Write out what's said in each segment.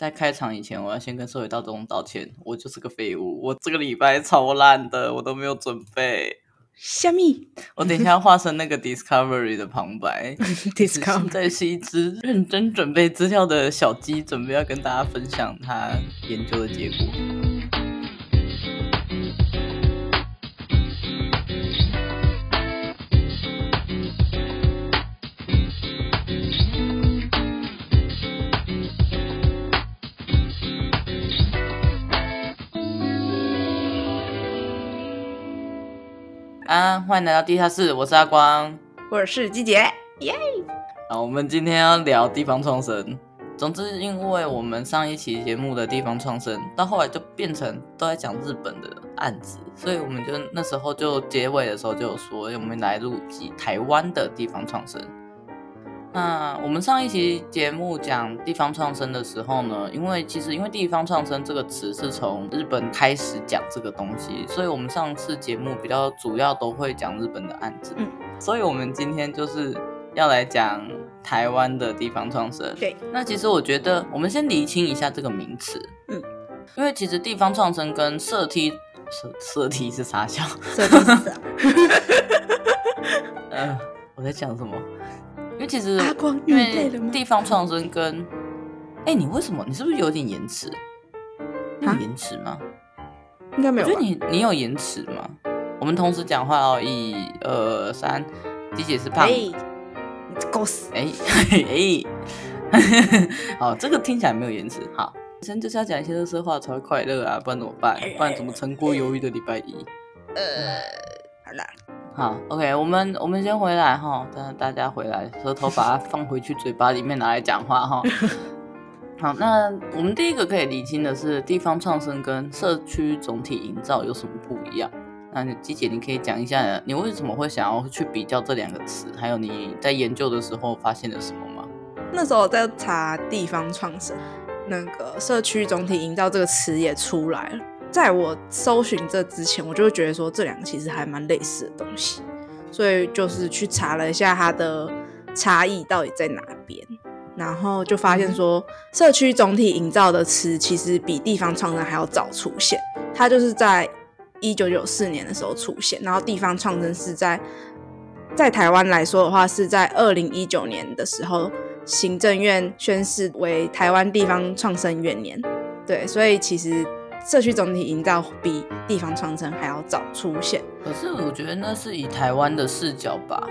在开场以前，我要先跟社会大众道歉，我就是个废物，我这个礼拜超烂的，我都没有准备。虾米？我等一下要化身那个 Discovery 的旁白。Discovery 现在是一只认真准备资料的小鸡，准备要跟大家分享他研究的结果。啊，欢迎来到地下室，我是阿光，我是季姐，耶！好，我们今天要聊地方创生。总之，因为我们上一期节目的地方创生，到后来就变成都在讲日本的案子，所以我们就那时候就结尾的时候就有说，我们来录集台湾的地方创生。那我们上一期节目讲地方创生的时候呢，因为其实因为地方创生这个词是从日本开始讲这个东西，所以我们上次节目比较主要都会讲日本的案子。嗯，所以我们今天就是要来讲台湾的地方创生。对，那其实我觉得我们先厘清一下这个名词。嗯，因为其实地方创生跟社梯社社梯是啥小？社梯是啥？呃，我在讲什么？因为其实，因为地方创生跟，哎，你为什么？你是不是有点延迟？有延迟吗？应该没有。我觉得你你有延迟吗？我们同时讲话哦，一、二、三，鸡姐是胖。哎，狗屎！哎 哎，好，这个听起来没有延迟。好，真就是要讲一些垃圾话才会快乐啊，不然怎么办？不然怎么撑过忧郁的礼拜一？呃，好啦。好，OK，我们我们先回来哈，等大家回来，舌头把它 放回去嘴巴里面拿来讲话哈。好，那我们第一个可以理清的是，地方创生跟社区总体营造有什么不一样？那季姐，你可以讲一下，你为什么会想要去比较这两个词？还有你在研究的时候发现了什么吗？那时候我在查地方创生，那个社区总体营造这个词也出来了。在我搜寻这之前，我就会觉得说这两个其实还蛮类似的东西，所以就是去查了一下它的差异到底在哪边，然后就发现说社区总体营造的词其实比地方创生还要早出现，它就是在一九九四年的时候出现，然后地方创生是在在台湾来说的话是在二零一九年的时候，行政院宣誓为台湾地方创生元年，对，所以其实。社区总体营造比地方创生还要早出现，可是我觉得那是以台湾的视角吧，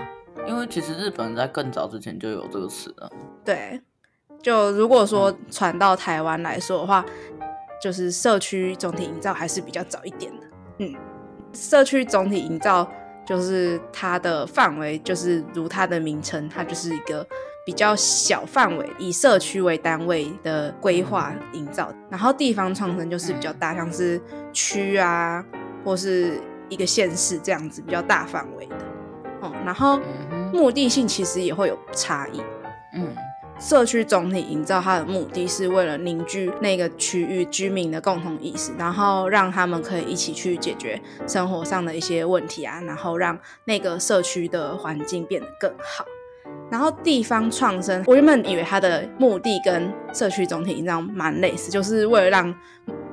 因为其实日本在更早之前就有这个词了。对，就如果说传到台湾来说的话，嗯、就是社区总体营造还是比较早一点的。嗯，社区总体营造就是它的范围，就是如它的名称，它就是一个。比较小范围，以社区为单位的规划营造，然后地方创生就是比较大，像是区啊，或是一个县市这样子比较大范围的。哦，然后目的性其实也会有差异。嗯，社区总体营造它的目的是为了凝聚那个区域居民的共同意识，然后让他们可以一起去解决生活上的一些问题啊，然后让那个社区的环境变得更好。然后地方创生，我原本以为它的目的跟社区总体营造蛮类似，就是为了让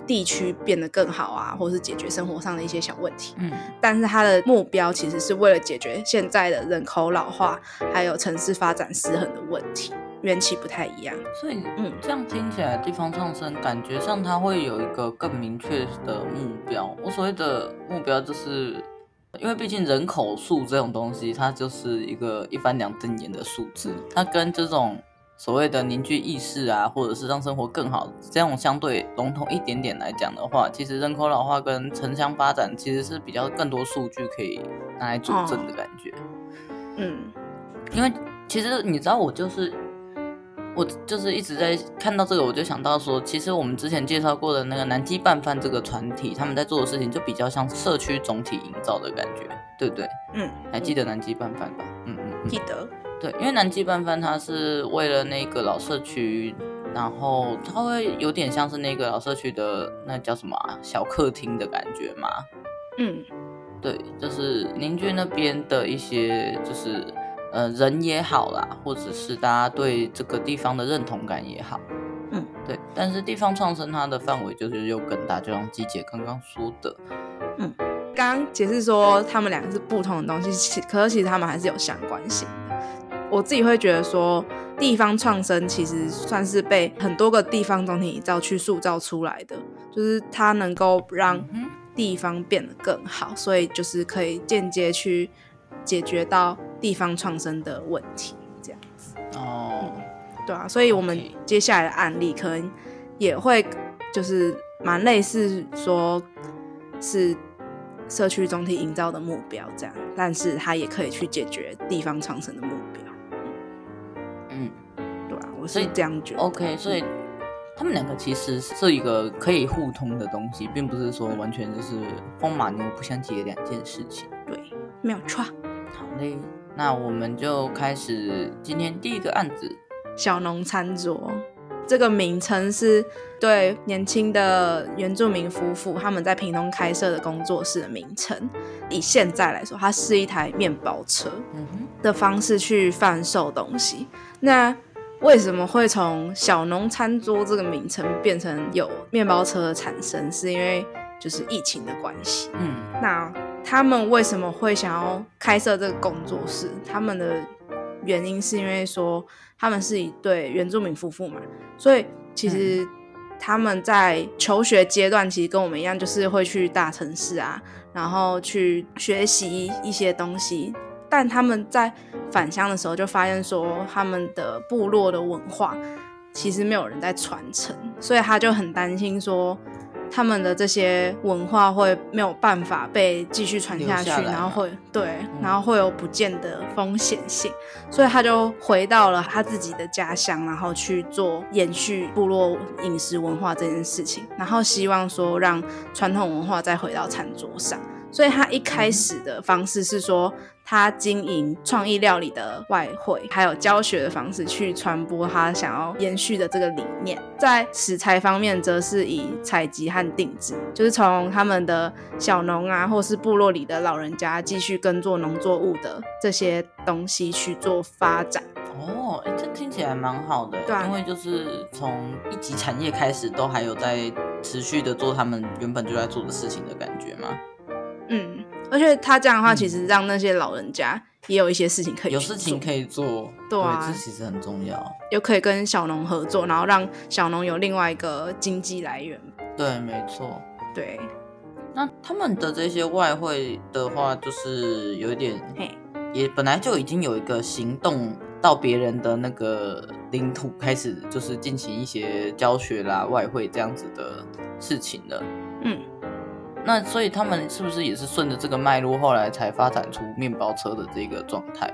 地区变得更好啊，或是解决生活上的一些小问题。嗯，但是它的目标其实是为了解决现在的人口老化，还有城市发展失衡的问题，缘起不太一样。所以，嗯，这样听起来，地方创生感觉上它会有一个更明确的目标。我所谓的目标就是。因为毕竟人口数这种东西，它就是一个一翻两瞪眼的数字，它跟这种所谓的凝聚意识啊，或者是让生活更好这种相对笼统一点点来讲的话，其实人口老化跟城乡发展其实是比较更多数据可以拿来佐证的感觉。嗯，因为其实你知道，我就是。我就是一直在看到这个，我就想到说，其实我们之前介绍过的那个南极拌饭这个团体，他们在做的事情就比较像社区总体营造的感觉，对不对？嗯，还记得南极拌饭吧？嗯嗯，嗯，记得。对，因为南极拌饭它是为了那个老社区，然后它会有点像是那个老社区的那叫什么啊，小客厅的感觉嘛。嗯，对，就是邻居那边的一些就是。呃，人也好啦，或者是大家对这个地方的认同感也好，嗯，对，但是地方创生它的范围就是又更大，就像季姐刚刚说的，嗯，刚刚解释说他们两个是不同的东西，其可是其实他们还是有相关性的。我自己会觉得说，地方创生其实算是被很多个地方总体营造去塑造出来的，就是它能够让地方变得更好，所以就是可以间接去解决到地方创生的问题，这样子。哦。嗯对啊，所以我们接下来的案例可能也会就是蛮类似，说是社区总体营造的目标这样，但是它也可以去解决地方创生的目标。嗯，对啊，我是这样觉得。OK，所以他们两个其实是一个可以互通的东西，并不是说完全就是风马牛不相及的两件事情。对，没有错。好嘞，那我们就开始今天第一个案子。小农餐桌这个名称是对年轻的原住民夫妇他们在屏东开设的工作室的名称。以现在来说，它是一台面包车的方式去贩售东西。那为什么会从小农餐桌这个名称变成有面包车的产生？是因为就是疫情的关系。嗯，那他们为什么会想要开设这个工作室？他们的原因是因为说。他们是一对原住民夫妇嘛，所以其实他们在求学阶段，其实跟我们一样，就是会去大城市啊，然后去学习一些东西。但他们在返乡的时候，就发现说他们的部落的文化其实没有人在传承，所以他就很担心说。他们的这些文化会没有办法被继续传下去，然后会对，然后会有不见的风险性，嗯，所以他就回到了他自己的家乡，然后去做延续部落饮食文化这件事情，然后希望说让传统文化再回到餐桌上。所以他一开始的方式是说，他经营创意料理的外汇，还有教学的方式去传播他想要延续的这个理念。在食材方面，则是以采集和定制，就是从他们的小农啊，或是部落里的老人家继续耕作农作物的这些东西去做发展。哦，哎，这听起来蛮好的，对啊，因为就是从一级产业开始，都还有在持续的做他们原本就在做的事情的感觉吗？嗯，而且他这样的话，其实让那些老人家也有一些事情可以做，有事情可以做，对啊，这其实很重要。又可以跟小农合作，然后让小农有另外一个经济来源。对，没错。对，那他们的这些外汇的话，就是有一点，嘿，也本来就已经有一个行动到别人的那个领土，开始就是进行一些教学啦、外汇这样子的事情了。嗯。那所以他们是不是也是顺着这个脉络，后来才发展出面包车的这个状态？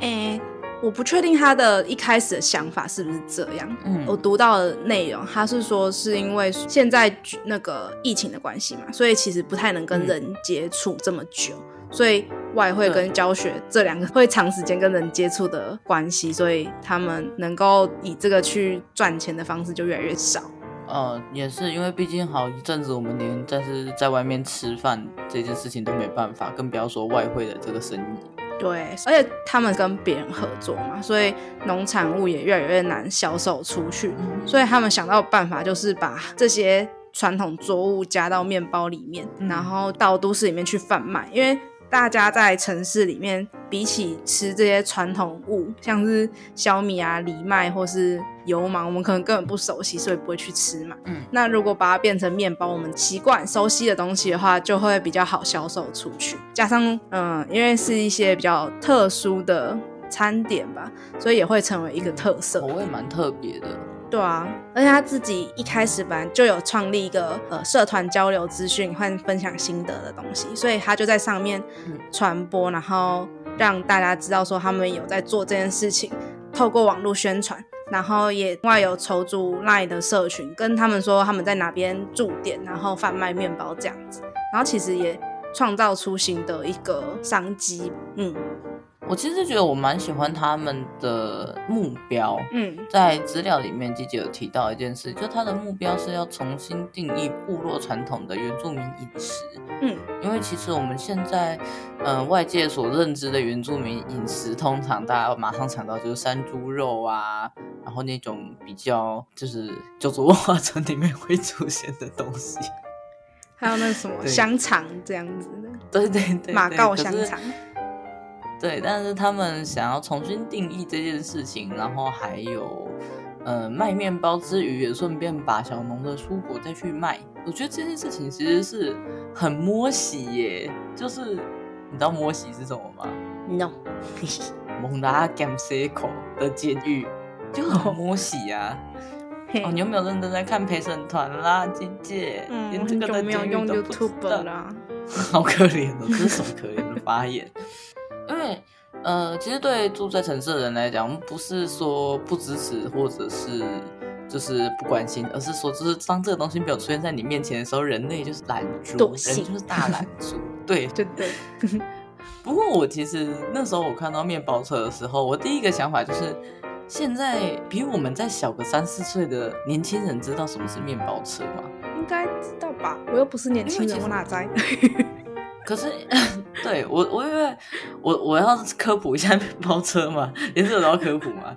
诶、欸，我不确定他的一开始的想法是不是这样。嗯，我读到的内容，他是说是因为现在那个疫情的关系嘛，所以其实不太能跟人接触这么久，嗯、所以外汇跟教学这两个会长时间跟人接触的关系，所以他们能够以这个去赚钱的方式就越来越少。呃，也是因为毕竟好一阵子，我们连在是在外面吃饭这件事情都没办法，更不要说外汇的这个生意。对，而且他们跟别人合作嘛，所以农产物也越来越难销售出去。嗯。所以他们想到的办法就是把这些传统作物加到面包里面，嗯，然后到都市里面去贩卖，因为。大家在城市里面，比起吃这些传统物，像是小米啊、藜麦或是油芒，我们可能根本不熟悉，所以不会去吃嘛。嗯，那如果把它变成面包，我们习惯熟悉的东西的话，就会比较好销售出去。加上，嗯，因为是一些比较特殊的餐点吧，所以也会成为一个特色。口味蛮特别的。对啊，而且他自己一开始本来就有创立一个呃社团交流资讯和分享心得的东西，所以他就在上面传播，然后让大家知道说他们有在做这件事情，透过网络宣传，然后也另外有筹组 LINE 的社群，跟他们说他们在哪边驻点，然后贩卖面包这样子，然后其实也创造出新的一个商机，嗯。我其实觉得我蛮喜欢他们的目标。嗯，在资料里面，姐姐有提到一件事，就他的目标是要重新定义部落传统的原住民饮食。嗯，因为其实我们现在，呃，外界所认知的原住民饮食，通常大家马上想到就是山猪肉啊，然后那种比较就是九族文化村里面会出现的东西，还有那什么香肠这样子的，对对对，对，马告香肠。对，但是他们想要重新定义这件事情，然后还有，呃，卖面包之余，也顺便把小农的蔬果再去卖。我觉得这件事情其实是很摸洗耶，就是你知道摸洗是什么吗？No，蒙拉甘塞口的监狱就很摸洗啊。哦，你有没有认真在看陪审团啦，姐姐？嗯，连这个的没有用 YouTube 啦，好可怜哦，这是什么可怜的发言？因为，呃，其实对住在城市的人来讲，我们不是说不支持，或者是就是不关心，而是说，就是当这个东西没有出现在你面前的时候，人类就是懒猪，人就是大懒猪。对，对对。不过我其实那时候我看到面包车的时候，我第一个想法就是，现在比我们再小个三四岁的年轻人知道什么是面包车吗？应该知道吧？我又不是年轻人，我哪在？可是，对我，我因为我我要科普一下面 包车嘛，连这个都要科普嘛。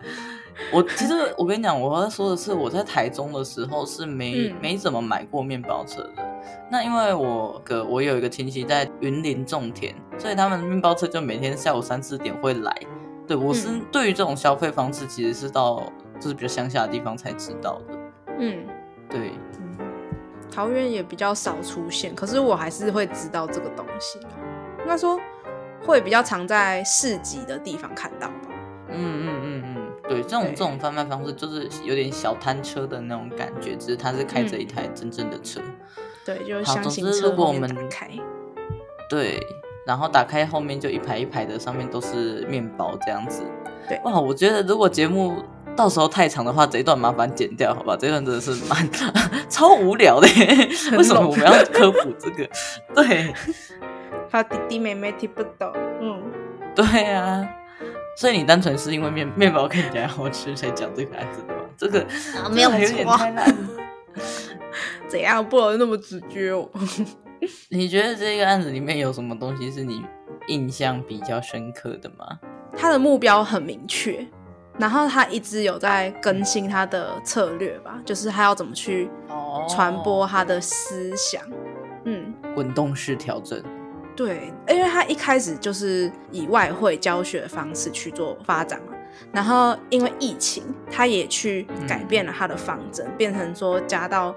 我其实我跟你讲，我要说的是，我在台中的时候是没、嗯、没怎么买过面包车的。那因为我个我有一个亲戚在云林种田，所以他们面包车就每天下午三四点会来。对，我是对于这种消费方式，其实是到就是比较乡下的地方才知道的。嗯，对。桃园也比较少出现，可是我还是会知道这个东西。应该说会比较常在市集的地方看到吧。嗯嗯嗯嗯，对，这种这种贩卖方式就是有点小摊车的那种感觉，只是他是开着一台真正的车。嗯、对，就是好，总之如果我们开，对，然后打开后面就一排一排的，上面都是面包这样子。对，哇，我觉得如果节目。到时候太长的话，这一段麻烦剪掉，好吧？这一段真的是蛮 超无聊的，为什么我们要科普这个？对，怕弟弟妹妹听不懂。嗯，对啊，所以你单纯是因为面面包看起来好吃才讲这个案子的吗？这个、啊、没有错。怎样不能那么直接哦？你觉得这个案子里面有什么东西是你印象比较深刻的吗？他的目标很明确。然后他一直有在更新他的策略吧，就是他要怎么去传播他的思想，哦、嗯，滚动式调整。对，因为他一开始就是以外汇教学的方式去做发展嘛，然后因为疫情，他也去改变了他的方针，嗯、变成说加到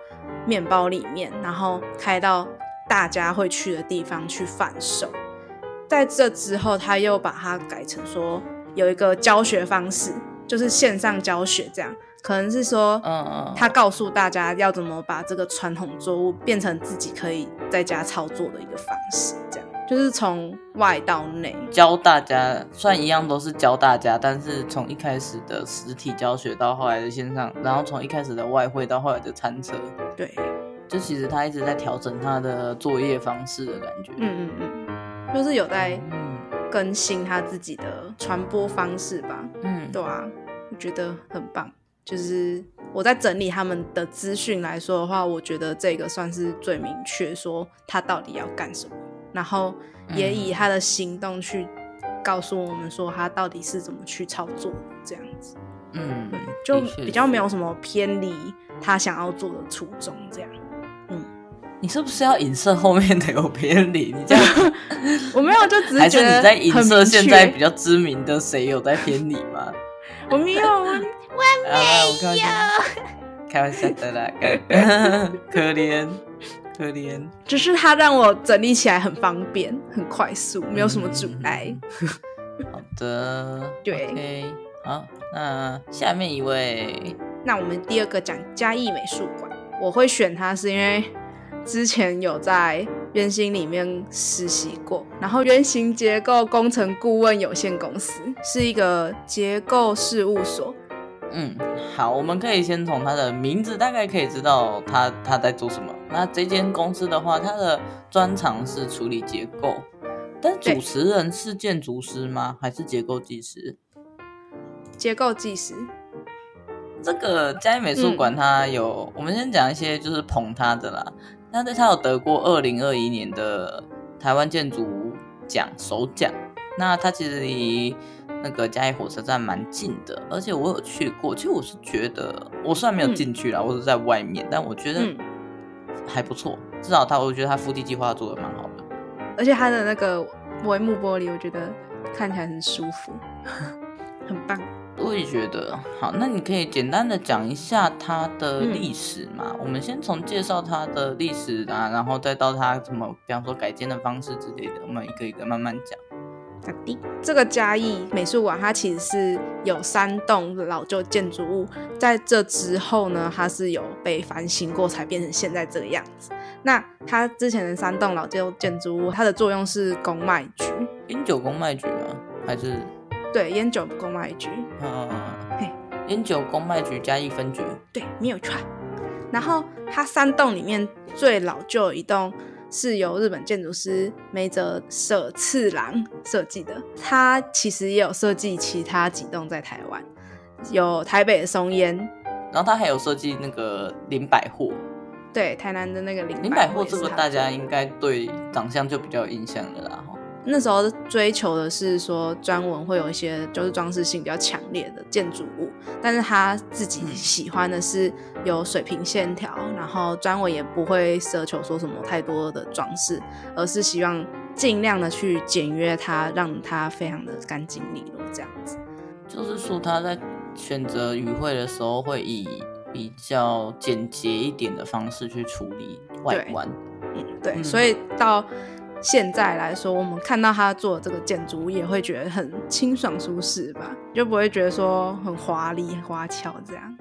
面包里面，然后开到大家会去的地方去贩售。在这之后，他又把它改成说。有一个教学方式，就是线上教学，这样。可能是说，嗯，他告诉大家要怎么把这个传统作物变成自己可以在家操作的一个方式，这样。就是从外到内。教大家，算一样都是教大家，但是从一开始的实体教学到后来的线上，然后从一开始的外汇到后来的餐车，对，就其实他一直在调整他的作业方式的感觉，嗯嗯嗯，就是有在。更新他自己的传播方式吧，嗯，对啊，我觉得很棒。就是我在整理他们的资讯来说的话，我觉得这个算是最明确，说他到底要干什么，然后也以他的行动去告诉我们说他到底是怎么去操作这样子。嗯，对，就比较没有什么偏离他想要做的初衷这样。你是不是要影射后面的有偏离？你这样，我没有，就只是还是你在影射现在比较知名的谁有在偏离吗？我没有，我没有，开玩笑的啦，可怜可怜，只是他让我整理起来很方便，很快速，没有什么阻碍。好的，对，okay, 好，那下面一位，那我们第二个讲嘉义美术馆，我会选它是因为。之前有在原型里面实习过，然后原型结构工程顾问有限公司是一个结构事务所。嗯，好，我们可以先从它的名字大概可以知道它它在做什么。那这间公司的话，它的专长是处理结构，但主持人是建筑师吗？还是结构技师？结构技师。这个嘉义美术馆，它有、嗯、我们先讲一些就是捧他的啦。那他有得过二零二一年的台湾建筑奖首奖。那他其实离那个嘉义火车站蛮近的，而且我有去过。其实我是觉得，我虽然没有进去啦，嗯、我是在外面，但我觉得还不错。至少他，我觉得他腹地计划做的蛮好的。而且他的那个帷幕玻璃，我觉得看起来很舒服，很棒。我也觉得好，那你可以简单的讲一下它的历史嘛？嗯、我们先从介绍它的历史啊，然后再到它怎么，比方说改建的方式之类的，我们一个一个慢慢讲。好的，这个嘉义美术馆它其实是有三栋老旧建筑物，在这之后呢，它是有被翻新过才变成现在这个样子。那它之前的三栋老旧建筑物，它的作用是公卖局，烟酒公卖局吗？还是？对，烟酒公卖局，嗯，嘿，烟酒公卖局加一分局，对，没有错。然后它三栋里面最老旧一栋是由日本建筑师梅泽舍次郎设计的，他其实也有设计其他几栋在台湾，有台北的松烟，然后他还有设计那个林百货，对，台南的那个林林百货，这个大家应该对长相就比较有印象了啦。那时候追求的是说专文会有一些就是装饰性比较强烈的建筑物，但是他自己喜欢的是有水平线条，然后专文也不会奢求说什么太多的装饰，而是希望尽量的去简约它，让它非常的干净利落这样子。就是说他在选择语汇的时候会以比较简洁一点的方式去处理外观。嗯，对，嗯、所以到。现在来说，我们看到他做的这个建筑物，也会觉得很清爽舒适吧，就不会觉得说很华丽花俏这样。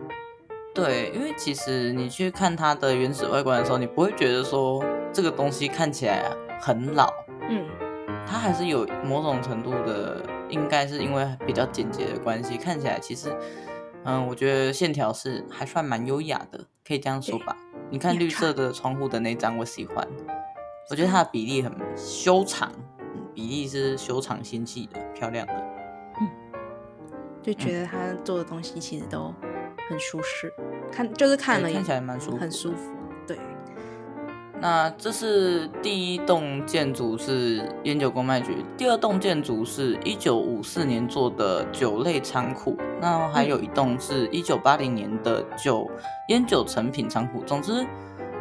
对，因为其实你去看它的原始外观的时候，你不会觉得说这个东西看起来很老。嗯，它还是有某种程度的，应该是因为比较简洁的关系，看起来其实，嗯，我觉得线条是还算蛮优雅的，可以这样说吧。你看绿色的窗户的那张，我喜欢。我觉得它的比例很修长，比例是修长纤细的，漂亮的。嗯，就觉得他做的东西其实都很舒适，看就是看了看起来蛮舒服，很舒服。对。那这是第一栋建筑是烟酒公卖局，第二栋建筑是一九五四年做的酒类仓库，那还有一栋是一九八零年的酒烟酒成品仓库。总之。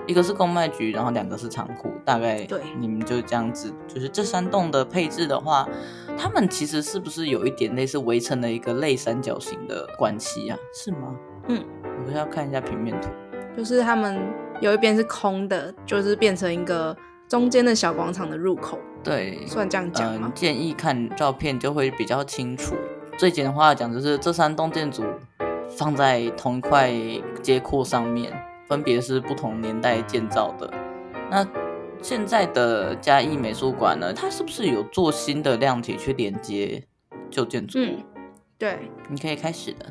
一个是公卖局，然后两个是仓库，大概对你们就这样子，就是这三栋的配置的话，他们其实是不是有一点类似围成了一个类三角形的关系啊？是吗？嗯，我们要看一下平面图，就是他们有一边是空的，就是变成一个中间的小广场的入口。对，算这样讲吗？呃，建议看照片就会比较清楚。最简单的话讲，就是这三栋建筑放在同一块街廓上面。分别是不同年代建造的。那现在的嘉义美术馆呢？它是不是有做新的量体去连接旧建筑？嗯，对，你可以开始的。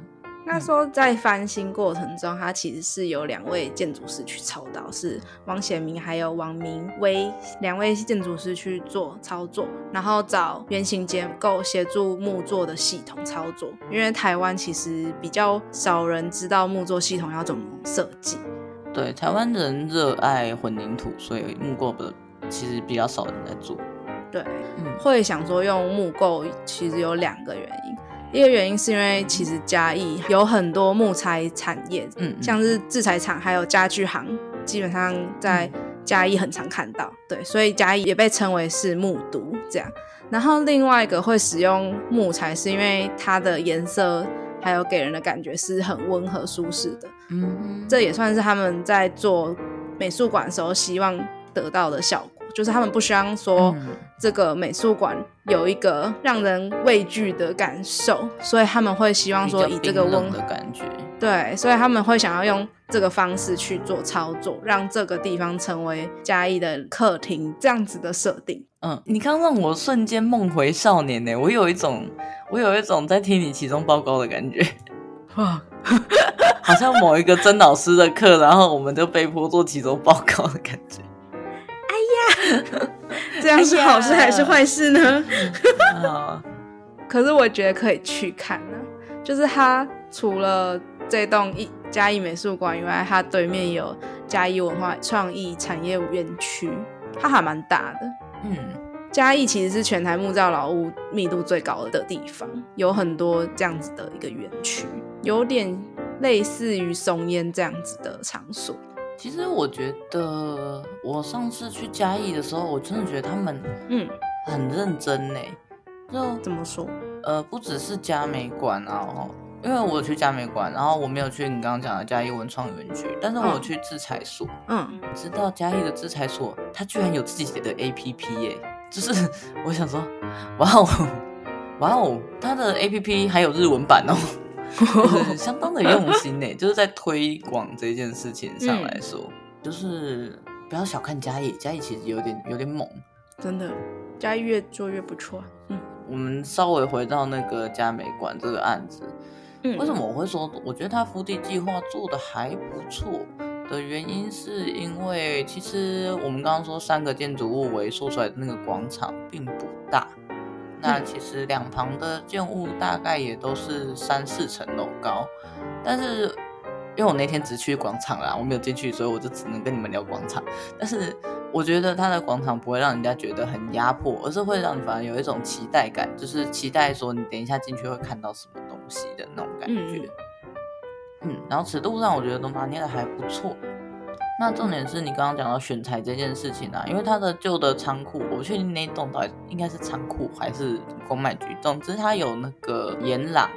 那说在翻新过程中，它其实是有两位建筑师去操刀，是王显明还有王明威两位建筑师去做操作，然后找原型结构协助木作的系统操作。因为台湾其实比较少人知道木作系统要怎么设计。对，台湾人热爱混凝土，所以木构的其实比较少人在做。对，嗯，会想说用木构，其实有两个原因。一个原因是因为其实嘉义有很多木材产业，嗯，像是制材厂还有家具行，基本上在嘉义很常看到。对，所以嘉义也被称为是木都这样。然后另外一个会使用木材，是因为它的颜色。还有给人的感觉是很温和舒适的，嗯，这也算是他们在做美术馆的时候希望得到的效果，就是他们不希望说这个美术馆有一个让人畏惧的感受，所以他们会希望说以这个温和的感觉，对，所以他们会想要用这个方式去做操作，让这个地方成为嘉义的客厅这样子的设定。嗯，你刚让我瞬间梦回少年呢，我有一种。我有一种在听你期中报告的感觉，哇，好像某一个曾老师的课，然后我们就被迫做期中报告的感觉。哎呀，这样是好事还是坏事呢？哎 可是我觉得可以去看呢、啊，就是他除了这栋一嘉义美术馆以外，它对面有嘉义文化创意产业园区，它还蛮大的。嗯，嘉义其实是全台木造老屋密度最高的地方，有很多这样子的一个园区，有点类似于松烟这样子的场所。其实我觉得，我上次去嘉义的时候，我真的觉得他们嗯很认真呢。就怎么说？呃，不只是嘉美馆啊，因为我有去嘉美馆，然后我没有去你刚刚讲的嘉义文创园区，但是我有去制裁所。嗯，知道嘉义的制裁所，它居然有自己的 APP 耶！就是 我想说，哇哦，哇哦，它的 APP 还有日文版哦，相当的用心呢。就是在推广这件事情上来说，嗯、就是不要小看嘉义，嘉义其实有点有点猛，真的，嘉义越做越不错。嗯。我们稍微回到那个嘉美馆这个案子，嗯，为什么我会说我觉得他福地计划做的还不错的原因，是因为其实我们刚刚说三个建筑物围缩出来的那个广场并不大，那其实两旁的建物大概也都是三四层楼高，但是因为我那天只去广场啦，我没有进去，所以我就只能跟你们聊广场，但是。我觉得它的广场不会让人家觉得很压迫，而是会让你反而有一种期待感，就是期待说你等一下进去会看到什么东西的那种感觉。嗯，嗯，然后尺度上我觉得都拿捏的还不错。那重点是你刚刚讲到选材这件事情啊，因为它的旧的仓库，我不确定那栋到底应该是仓库还是公卖局，总之它有那个岩廊。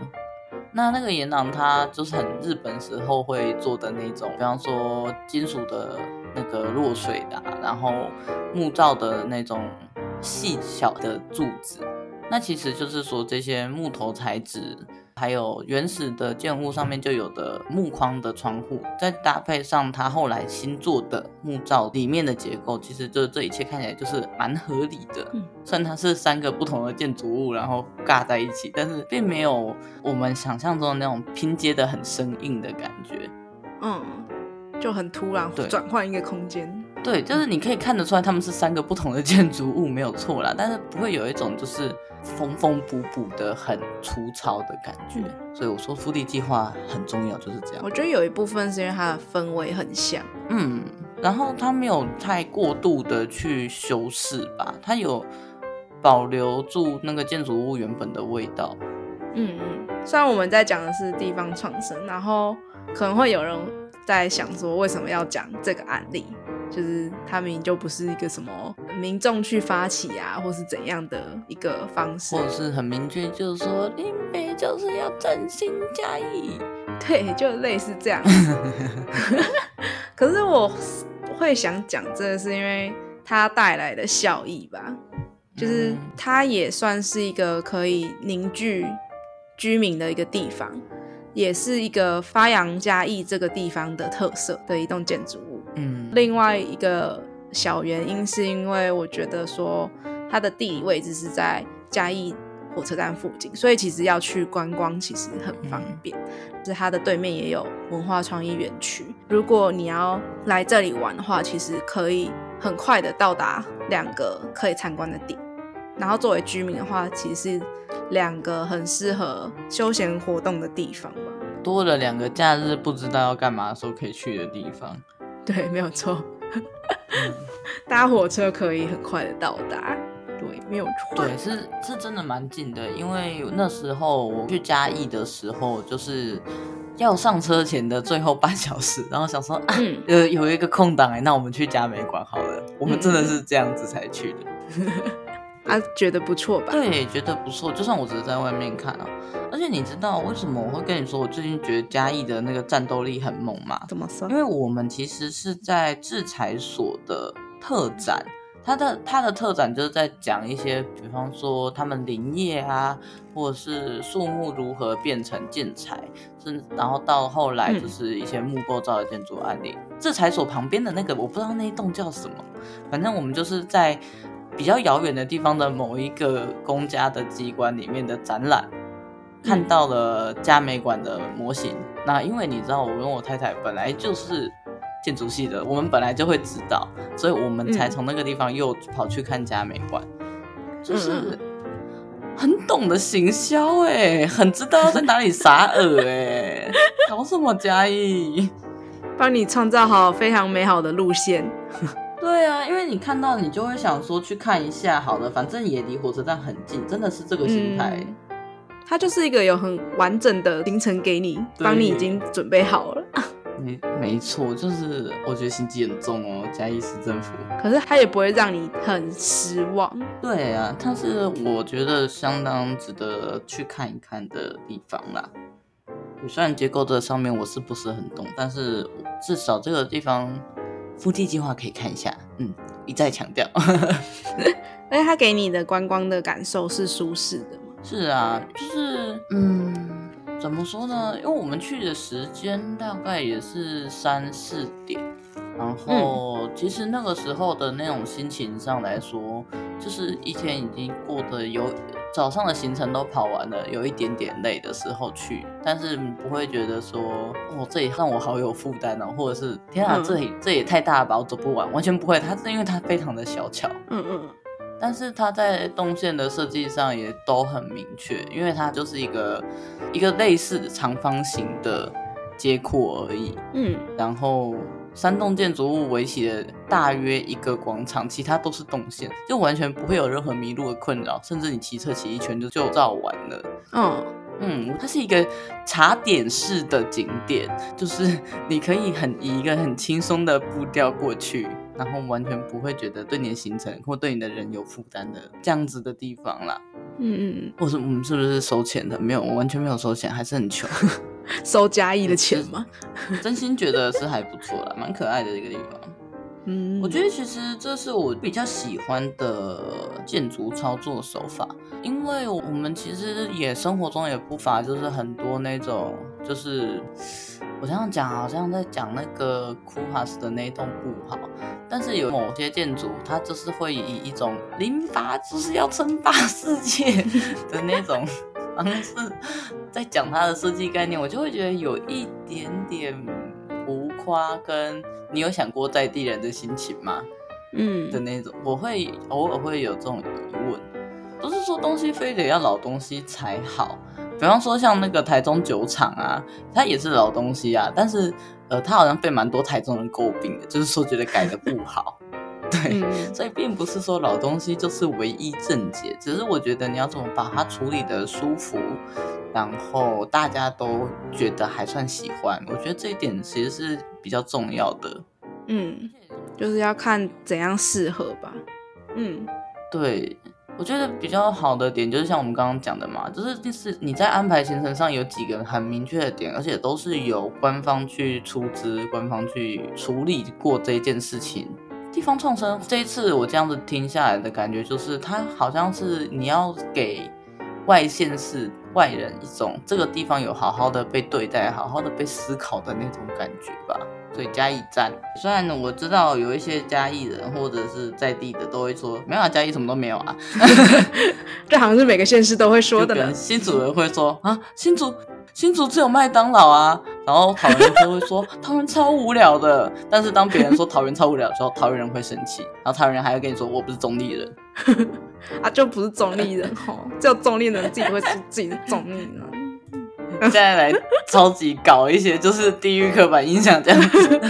那那个岩廊它就是很日本时候会做的那种，比方说金属的。那个落水的，然后木造的那种细小的柱子，那其实就是说这些木头材质，还有原始的建物上面就有的木框的窗户，再搭配上它后来新做的木造里面的结构，其实就这一切看起来就是蛮合理的。嗯，虽然它是三个不同的建筑物，然后尬在一起，但是并没有我们想象中的那种拼接的很生硬的感觉。嗯。就很突然转换一个空间，对，就是你可以看得出来他们是三个不同的建筑物，没有错啦，但是不会有一种就是缝缝补补的很粗糙的感觉。嗯、所以我说腹地计划很重要，就是这样。我觉得有一部分是因为它的氛围很像，嗯，然后它没有太过度的去修饰吧，它有保留住那个建筑物原本的味道。嗯嗯，虽然我们在讲的是地方创生，然后可能会有人。在想说为什么要讲这个案例，就是他明明就不是一个什么民众去发起啊，或是怎样的一个方式，或者是很明确，就是说林北就是要振兴嘉义，对，就类似这样。可是我会想讲这个，是因为它带来的效益吧，就是它也算是一个可以凝聚居民的一个地方。也是一个发扬嘉义这个地方的特色的一栋建筑物。嗯，另外一个小原因是因为我觉得说它的地理位置是在嘉义火车站附近，所以其实要去观光其实很方便。嗯、就是它的对面也有文化创意园区，如果你要来这里玩的话，其实可以很快的到达两个可以参观的点。然后作为居民的话，其实是两个很适合休闲活动的地方吧。多了两个假日不知道要干嘛的时候可以去的地方。对，没有错。搭火车可以很快的到达。对，没有错。对，是是真的蛮近的，因为那时候我去嘉义的时候，就是要上车前的最后半小时，然后想说，啊、嗯，有有一个空档哎，那我们去嘉美馆好了。我们真的是这样子才去的。啊，觉得不错吧？对，觉得不错。就算我只是在外面看啊，而且你知道为什么我会跟你说，我最近觉得嘉义的那个战斗力很猛吗？怎么说？因为我们其实是在制裁所的特展，它的它的特展就是在讲一些，比方说他们林业啊，或者是树木如何变成建材，是然后到后来就是一些木构造的建筑案例。嗯、制裁所旁边的那个，我不知道那一栋叫什么，反正我们就是在。比较遥远的地方的某一个公家的机关里面的展览，看到了嘉美馆的模型。那因为你知道，我跟我太太本来就是建筑系的，我们本来就会知道，所以我们才从那个地方又跑去看嘉美馆，嗯、就是很懂得行销哎，很知道在哪里撒饵哎，搞什么嘉义，帮你创造好非常美好的路线。对啊，因为你看到你就会想说去看一下好了，反正也离火车站很近，真的是这个心态。嗯，它就是一个有很完整的行程给你，帮你已经准备好了。没没错，就是我觉得心机很重哦，嘉义市政府。可是它也不会让你很失望。对啊，它是我觉得相当值得去看一看的地方啦。虽然结构的上面我是不是很懂，但是至少这个地方。腹地计划可以看一下，嗯，一再强调。而且他给你的观光的感受是舒适的吗？是啊，就是嗯，怎么说呢？因为我们去的时间大概也是三四点，然后其实那个时候的那种心情上来说，就是一天已经过得有。早上的行程都跑完了，有一点点累的时候去，但是不会觉得说，哦，这里让我好有负担哦，或者是天啊，这里这也太大了吧，我走不完，完全不会。它是因为它非常的小巧，嗯嗯，但是它在动线的设计上也都很明确，因为它就是一个一个类似的长方形的街廓而已，嗯，然后。三栋建筑物围起了大约一个广场，其他都是动线，就完全不会有任何迷路的困扰，甚至你骑车骑一圈就就绕完了。嗯嗯，它是一个茶点式的景点，就是 你可以很以一个很轻松的步调过去，然后完全不会觉得对你的行程或对你的人有负担的这样子的地方啦。嗯嗯嗯，或是我们是不是收钱的？没有，我完全没有收钱，还是很穷。收嘉义的钱吗？真心觉得是还不错啦，蛮可爱的一个地方。嗯，我觉得其实这是我比较喜欢的建筑操作手法，因为我们其实也生活中也不乏就是很多那种，就是我这样讲好像在讲那个库哈斯的那一栋不好，但是有某些建筑它就是会以一种零八就是要称霸世界的那种。方式在讲它的设计概念，我就会觉得有一点点夸，跟你有想过在地人的心情吗？嗯的那种，我会偶尔会有这种疑问，不是说东西非得要老东西才好，比方说像那个台中酒厂啊，它也是老东西啊，但是呃，它好像被蛮多台中人诟病的，就是说觉得改的不好。对，所以并不是说老东西就是唯一正解，只是我觉得你要怎么把它处理的舒服，然后大家都觉得还算喜欢，我觉得这一点其实是比较重要的。嗯，就是要看怎样适合吧。嗯，对，我觉得比较好的点就是像我们刚刚讲的嘛，就是就是你在安排行程上有几个很明确的点，而且都是由官方去出资、官方去处理过这件事情。地方创生这一次我这样子听下来的感觉，就是它好像是你要给外县市外人一种这个地方有好好的被对待、好好的被思考的那种感觉吧。所以嘉义站，虽然我知道有一些嘉义人或者是在地的都会说，没有啊，嘉义什么都没有啊。这好像是每个县市都会说的了。新主人会说啊，新竹。新竹只有麦当劳啊，然后桃园人就会说桃园超无聊的，但是当别人说桃园超无聊的时候，桃园人会生气，然后桃园人还会跟你说我不是中立人，啊就不是中立人哦，只有中立人自己会说自己是中立人。现在来超级搞一些就是地域刻板印象这样子，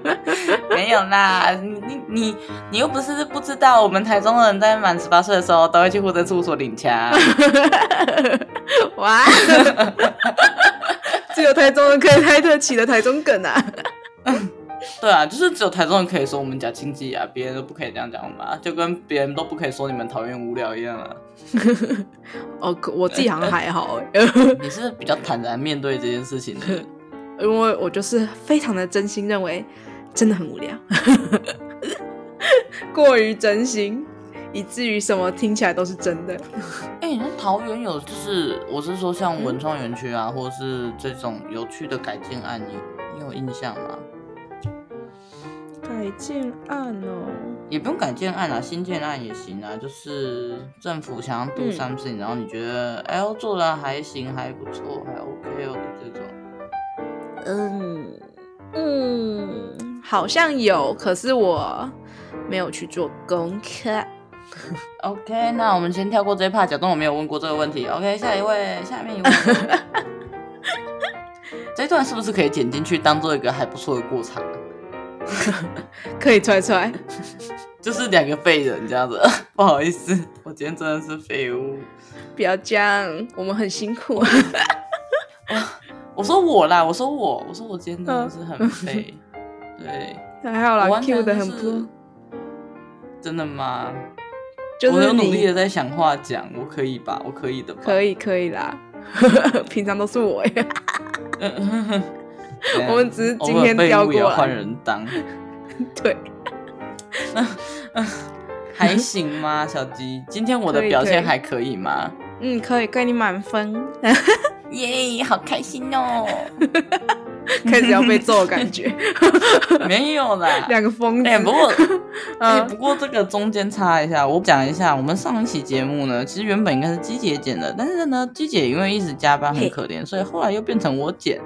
没有啦，你你你你又不是不知道，我们台中人在满十八岁的时候都会去户政事务所领枪。哇，只有台中人可以开得起的台中梗啊！对啊，就是只有台中人可以说我们家经济啊，别人都不可以这样讲嘛，就跟别人都不可以说你们讨厌无聊一样啊。哦，我自己好像还好 你是比较坦然面对这件事情的，因为我就是非常的真心认为真的很无聊，过于真心，以至于什么听起来都是真的。哎、欸，那桃园有就是我是说像文创园区啊，嗯、或者是这种有趣的改建案，你你有印象吗？改建案哦，也不用改建案啊，新建案也行啊。就是政府想要 do something，、嗯、然后你觉得哎呦做的还行，还不错，还 OK 哦的这种。嗯嗯，好像有，可是我没有去做功课。OK，那我们先跳过这一 part，假装我没有问过这个问题。OK，下一位，下面一位。这一段是不是可以剪进去，当做一个还不错的过场？可以踹踹，就是两个废人这样子。不好意思，我今天真的是废物。不要这样，我们很辛苦。我说我啦，我说我，我说我今天真的是很废。对，还好啦，Q 的很不。真的吗？就是我有努力的在想话讲，我可以吧？我可以的吧？可以，可以啦。平常都是我呀。我们只是今天调过来。换人当。对。还行吗，小鸡？今天我的表现还可以吗？嗯，可以，给你满分。耶、yeah，好开心哦！开始要被揍的感觉。没有啦，两个疯子。哎、欸，不过，哎、欸，不过这个中间插一下，我讲一下，我们上一期节目呢，其实原本应该是鸡姐剪的，但是呢，鸡姐因为一直加班很可怜，所以后来又变成我剪。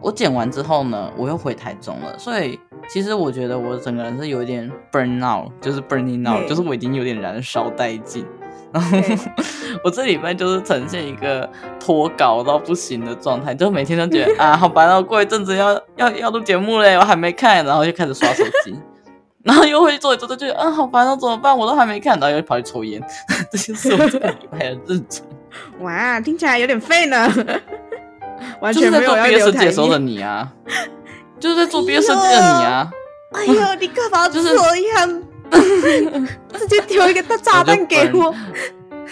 我剪完之后呢，我又回台中了，所以其实我觉得我整个人是有点 burn out，就是 burning out，就是我已经有点燃烧殆尽。然后 我这礼拜就是呈现一个脱稿到不行的状态，就每天都觉得啊，好烦，哦过一阵子要要要录节目嘞，我还没看，然后就开始刷手机，然后又会做一做，就觉得啊，好烦，哦怎么办？我都还没看，然后又跑去抽烟，这就是我这个礼拜的日程。哇，听起来有点废呢，完全没有要留台。时候的你啊，就是在做毕业设计的你啊。哎呦，你干嘛这样？直接丢一个大炸弹给我，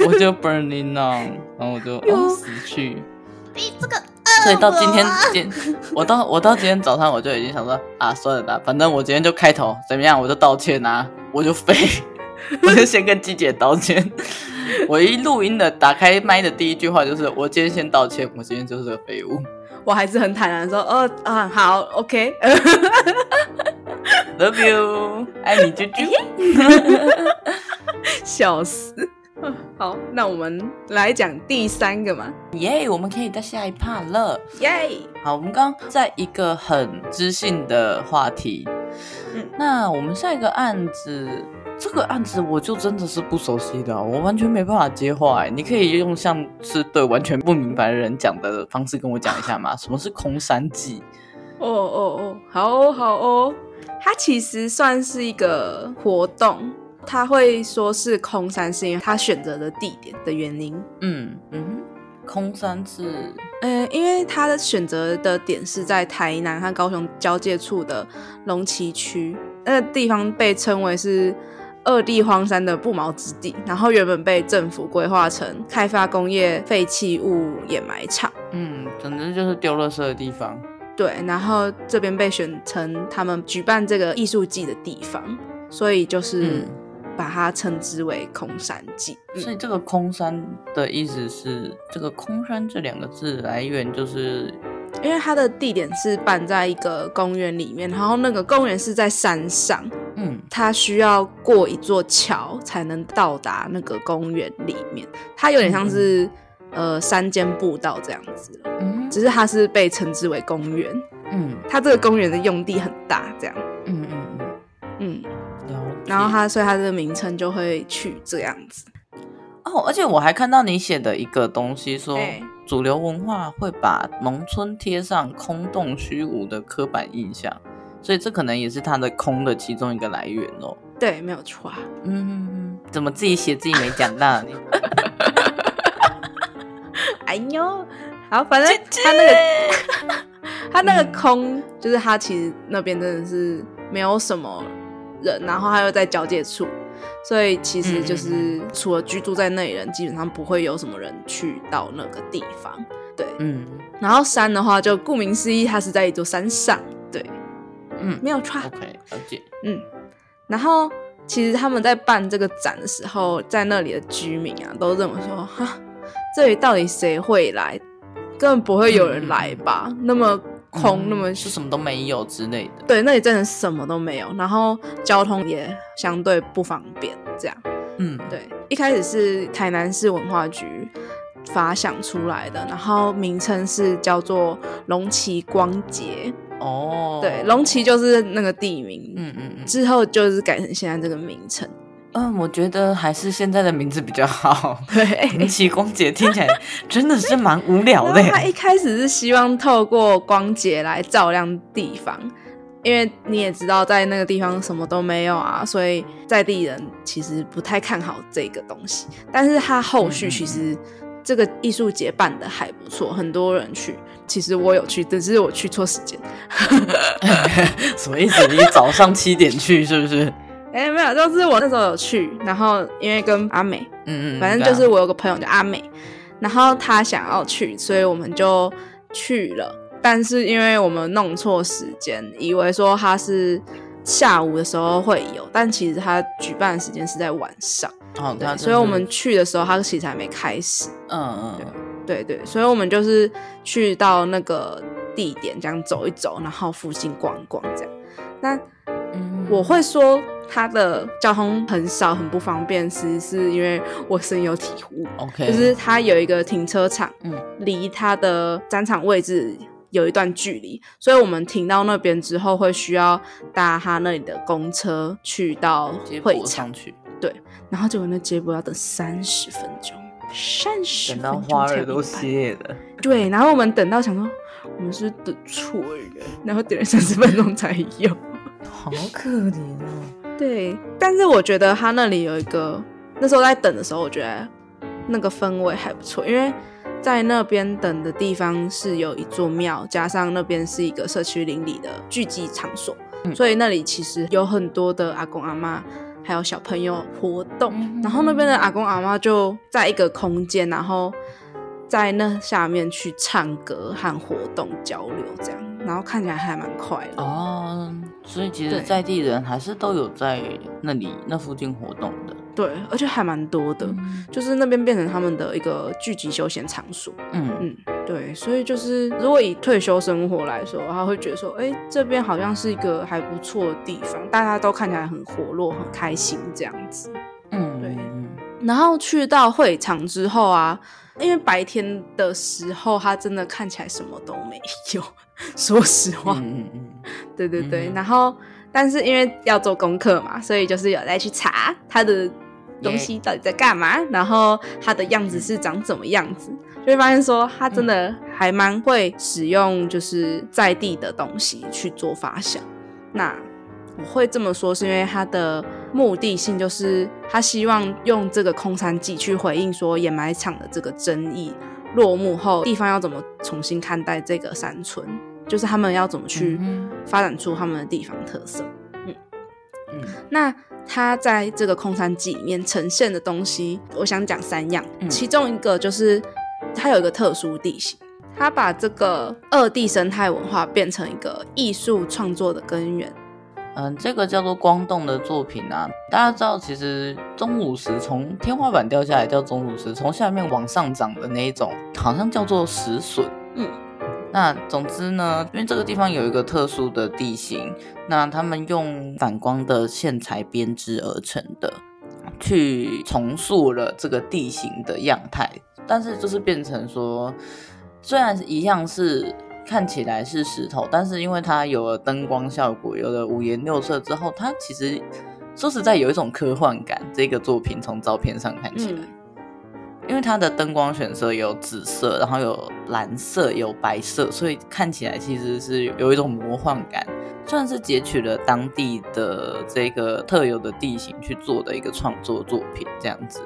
我就 burning on，然后我就、哦、死去。你这个，所以到今天，今我到我到今天早上我就已经想说啊，算了吧，反正我今天就开头怎么样，我就道歉啊，我就飞，我就先跟季姐道歉。我一录音的打开麦的第一句话就是我今天先道歉，我今天就是个废物。我还是很坦然说，哦啊，好，OK。Love you，爱你啾啾，笑死。好，那我们来讲第三个嘛。耶、yeah，我们可以到下一 part 了。耶、好，我们刚刚在一个很知性的话题。嗯，那我们下一个案子，这个案子我就真的是不熟悉的，我完全没办法接话。哎，你可以用像是对完全不明白的人讲的方式跟我讲一下吗？什么是空山祭？哦哦哦，好哦好哦。它其实算是一个活动，他会说是空山，是因为他选择的地点的原因。嗯嗯，空山是，呃，因为他的选择的点是在台南和高雄交界处的龙崎区，那个地方被称为是二地荒山的不毛之地，然后原本被政府规划成开发工业废弃物掩埋场。嗯，总之就是丢垃圾的地方。对，然后这边被选成他们举办这个艺术季的地方，所以就是把它称之为空山祭。嗯。所以这个空山的意思是，这个空山这两个字来源就是，因为它的地点是办在一个公园里面，然后那个公园是在山上，嗯，它需要过一座桥才能到达那个公园里面，它有点像是。嗯呃，山间步道这样子，嗯，只是它是被称之为公园，嗯，它这个公园的用地很大，这样，嗯嗯嗯嗯，然后它所以它的名称就会取这样子。哦，而且我还看到你写的一个东西说，说、欸、主流文化会把农村贴上空洞虚无的刻板印象，所以这可能也是它的空的其中一个来源哦。对，没有错。嗯嗯嗯，怎么自己写自己没讲到？哎呦，好，反正他那个 他那个空，嗯，就是他其实那边真的是没有什么人，然后他又在交界处，所以其实就是除了居住在那里人，基本上不会有什么人去到那个地方。对，嗯，然后山的话，就顾名思义，它是在一座山上。对，嗯，没有错。OK，了解。嗯，然后其实他们在办这个展的时候，在那里的居民啊，都认为说，哈。这里到底谁会来？根本不会有人来吧？嗯、那么空，嗯、那么是什么都没有之类的。对，那里真的什么都没有，然后交通也相对不方便。这样，嗯，对。一开始是台南市文化局发想出来的，然后名称是叫做龙旗光节。哦，对，龙旗就是那个地名，嗯嗯嗯，之后就是改成现在这个名称。嗯，我觉得还是现在的名字比较好。对，龙崎光节听起来真的是蛮无聊的。他一开始是希望透过光节来照亮地方，因为你也知道，在那个地方什么都没有啊，所以在地人其实不太看好这个东西。但是他后续其实这个艺术节办的还不错，很多人去。其实我有去，只是我去错时间。什么意思？你早上七点去是不是？哎、欸，没有，就是我那时候有去，然后因为跟阿美，嗯嗯，反正就是我有个朋友叫阿美，然后他想要去，所以我们就去了。但是因为我们弄错时间，以为说他是下午的时候会有，但其实他举办的时间是在晚上。哦，对，所以我们去的时候，他其实还没开始。嗯嗯，对对对，所以我们就是去到那个地点，这样走一走，然后附近逛一逛，这样。那嗯，我会说。它的交通很少，很不方便，其实是因为我深有体悟。OK，就是它有一个停车场，嗯，离它的展场位置有一段距离，所以我们停到那边之后，会需要搭他那里的公车去到会场去。对，然后结果那接驳要等三十分钟，三十分钟花儿都谢了。对，然后我们等到想说，我们是等错人，然后等了三十分钟才有，好可怜啊。对，但是我觉得他那里有一个，那时候在等的时候，我觉得那个氛围还不错，因为在那边等的地方是有一座庙，加上那边是一个社区邻里的聚集场所，嗯，所以那里其实有很多的阿公阿妈还有小朋友活动，嗯，然后那边的阿公阿妈就在一个空间，然后在那下面去唱歌和活动交流这样。然后看起来还蛮快的。哦，所以其实在地人还是都有在那里那附近活动的，对，而且还蛮多的，嗯、就是那边变成他们的一个聚集休闲场所，嗯。嗯，对，所以就是如果以退休生活来说，他会觉得说，哎，这边好像是一个还不错的地方，大家都看起来很活络、很开心这样子，嗯，对。然后去到会场之后啊，因为白天的时候，他真的看起来什么都没有。说实话，嗯嗯对对对，嗯、然后但是因为要做功课嘛，所以就是有在去查他的东西到底在干嘛.然后他的样子是长怎么样子，就会发现说他真的还蛮会使用就是在地的东西去做发想。那我会这么说，是因为他的目的性就是他希望用这个空山记去回应说掩埋场的这个争议落幕后，地方要怎么重新看待这个山村。就是他们要怎么去发展出他们的地方特色，嗯嗯，那他在这个空山记里面呈现的东西，我想讲三样，嗯，其中一个就是它有一个特殊地形，他把这个二地生态文化变成一个艺术创作的根源。嗯，这个叫做光动的作品啊，大家知道，其实钟乳石从天花板掉下来叫钟乳石，从下面往上长的那一种，好像叫做石笋，嗯。那总之呢，因为这个地方有一个特殊的地形，那他们用反光的线材编织而成的，去重塑了这个地形的样态。但是就是变成说，虽然一样是看起来是石头，但是因为它有了灯光效果，有了五颜六色之后，它其实说实在有一种科幻感。这个作品从照片上看起来。嗯因为它的灯光选色有紫色，然后有蓝色，有白色，所以看起来其实是有一种魔幻感，算是截取了当地的这个特有的地形去做的一个创作作品，这样子。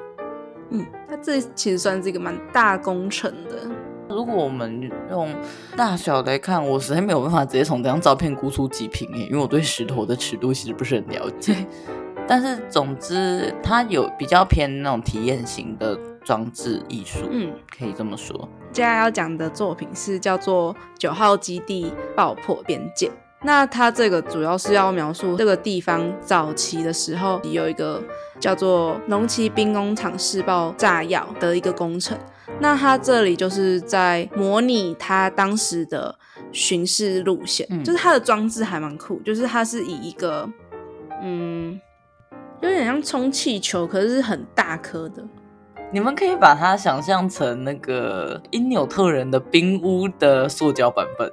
嗯，它这其实算是一个蛮大工程的。如果我们用大小来看，我实在没有办法直接从这张照片估出几平诶，因为我对石头的尺度其实不是很了解。但是总之，它有比较偏那种体验型的。装置艺术，嗯，可以这么说。接下来要讲的作品是叫做《九号基地爆破边界》。那它这个主要是要描述这个地方早期的时候有一个叫做龙崎兵工厂试爆炸药的一个工程。那它这里就是在模拟它当时的巡视路线，嗯，就是它的装置还蛮酷，就是它是以一个嗯，有点像充气球，可是是很大颗的。你们可以把它想象成那个因纽特人的冰屋的塑胶版本，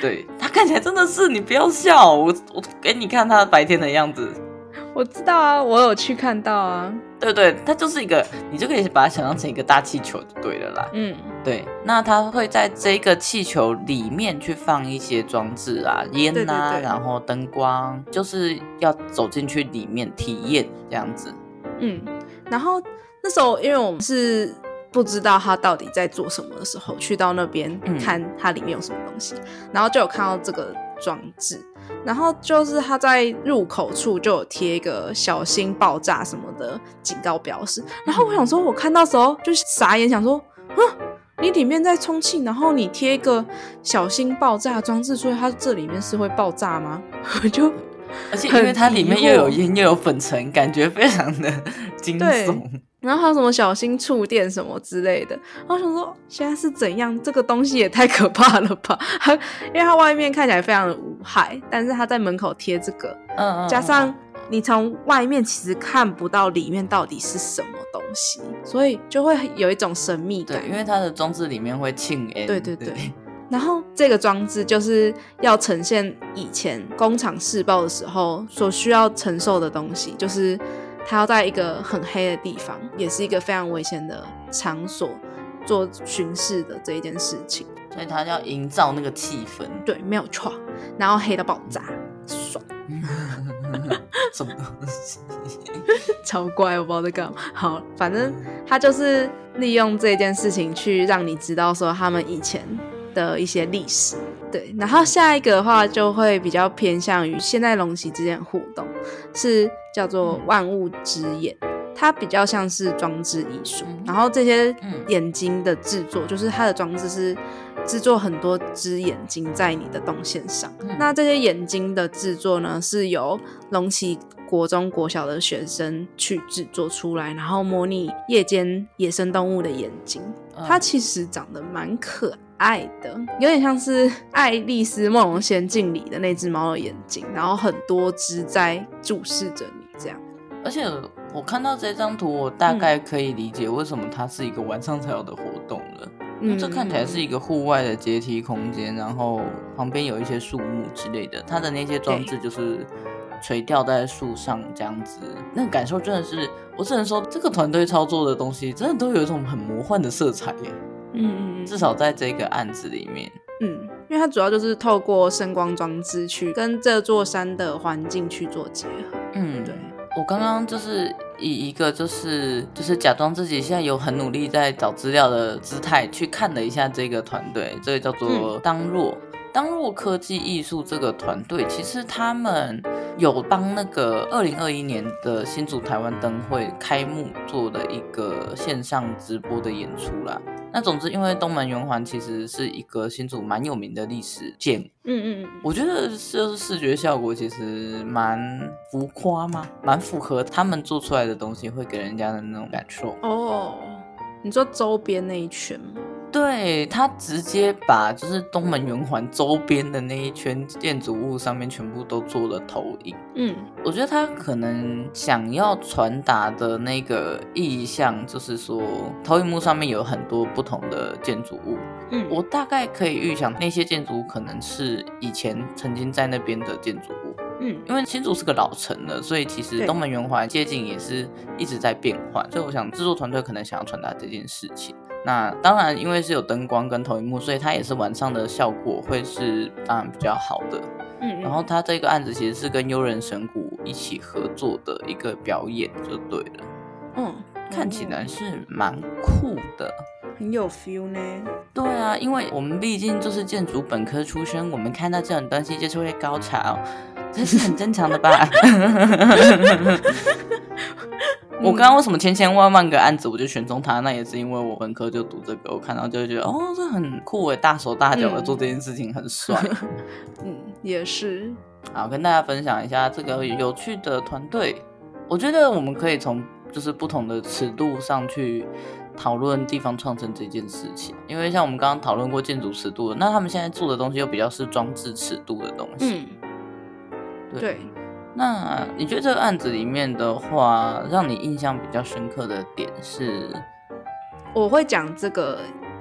对，它看起来真的是，你不要笑，我我给你看它白天的样子。我知道啊，我有去看到啊。对对，它就是一个，你就可以把它想象成一个大气球就对了啦。嗯，对。那它会在这个气球里面去放一些装置啊，烟呐、啊，然后灯光，就是要走进去里面体验这样子。嗯，然后那时候因为我们是不知道它到底在做什么的时候，去到那边看它里面有什么东西，然后就有看到这个装置。然后就是它在入口处就有贴一个小心爆炸什么的警告标识，然后我想说，我看到时候就傻眼，想说，哼，你里面在充气，然后你贴一个小心爆炸装置，所以它这里面是会爆炸吗？我 就而且因为它里面又有烟又有粉尘，感觉非常的惊悚。然后还有什么小心触电什么之类的，然后想说现在是怎样？这个东西也太可怕了吧！因为它外面看起来非常的无害，但是它在门口贴这个，嗯，嗯，加上你从外面其实看不到里面到底是什么东西，所以就会有一种神秘感。对，因为它的装置里面会庆。对对对。对然后这个装置就是要呈现以前工厂试爆的时候所需要承受的东西，就是。他要在一个很黑的地方，也是一个非常危险的场所做巡视的这一件事情，所以他要营造那个气氛。对，没有错。然后黑到爆炸，爽。什么东西？超怪，我不知道在干嘛。好，反正他就是利用这件事情去让你知道说他们以前的一些历史。对，然后下一个的话就会比较偏向于现在龙崎之间的互动，是叫做万物之眼，它比较像是装置艺术。然后这些眼睛的制作，就是它的装置是制作很多只眼睛在你的动线上。那这些眼睛的制作呢，是由龙崎国中国小的学生去制作出来，然后模拟夜间野生动物的眼睛。它其实长得蛮可爱。爱的有点像是 《爱丽丝梦游仙境》里的那只猫的眼睛，然后很多只在注视着你这样。而且我看到这张图，我大概可以理解为什么它是一个晚上才有的活动了。嗯，这看起来是一个户外的阶梯空间，然后旁边有一些树木之类的，它的那些装置就是垂吊在树上这样子。那个感受真的是，我只能说这个团队操作的东西真的都有一种很魔幻的色彩耶。嗯嗯，至少在这个案子里面，嗯，因为它主要就是透过声光装置去跟这座山的环境去做结合。嗯，对，我刚刚就是以一个就是就是假装自己现在有很努力在找资料的姿态去看了一下这个团队，这个叫做当若。嗯当若科技艺术这个团队，其实他们有帮那个二零二一年的新竹台湾灯会开幕做的一个线上直播的演出啦。那总之，因为东门圆环其实是一个新竹蛮有名的历史建，嗯嗯嗯，我觉得就是视觉效果其实蛮浮夸吗，蛮符合他们做出来的东西会给人家的那种感受。哦，你说周边那一圈吗？对，他直接把就是东门圆环周边的那一圈建筑物上面全部都做了投影。嗯，我觉得他可能想要传达的那个意象，就是说投影幕上面有很多不同的建筑物。嗯，我大概可以预想那些建筑物可能是以前曾经在那边的建筑物。嗯，因为新竹是个老城了，所以其实东门圆环街景也是一直在变换。所以我想制作团队可能想要传达这件事情。那当然，因为是有灯光跟投影幕，所以它也是晚上的效果会是当然比较好的。嗯，然后它这个案子其实是跟悠人神谷一起合作的一个表演，就对了。嗯，看起来是蛮酷的，很有 feel 呢。对啊，因为我们毕竟就是建筑本科出身，我们看到这种东西就是会高潮，这是很正常的吧？我刚刚为什么千千万万个案子我就选中他？那也是因为我本科就读这个，我看到就会觉得哦，这很酷诶，大手大脚的做这件事情很帅。嗯，也是。好，跟大家分享一下这个有趣的团队。我觉得我们可以从就是不同的尺度上去讨论地方创生这件事情，因为像我们刚刚讨论过建筑尺度的，那他们现在做的东西又比较是装置尺度的东西。嗯，对。对那你觉得这个案子里面的话，让你印象比较深刻的点是？我会讲这个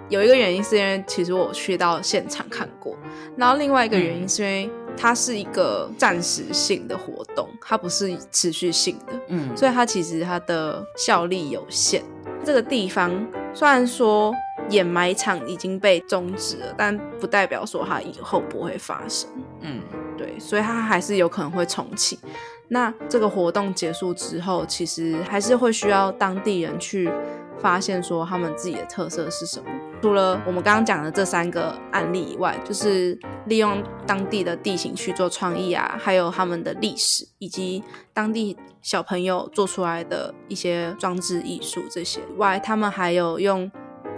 有一个原因是因为其实我去到现场看过，然后另外一个原因是因为它是一个暂时性的活动，它不是持续性的，嗯，所以它其实它的效力有限。这个地方虽然说掩埋场已经被终止了，但不代表说它以后不会发生，嗯，对，所以它还是有可能会重启。那这个活动结束之后，其实还是会需要当地人去发现说他们自己的特色是什么。除了我们刚刚讲的这三个案例以外，就是利用当地的地形去做创意啊，还有他们的历史以及当地小朋友做出来的一些装置艺术这些以外，他们还有用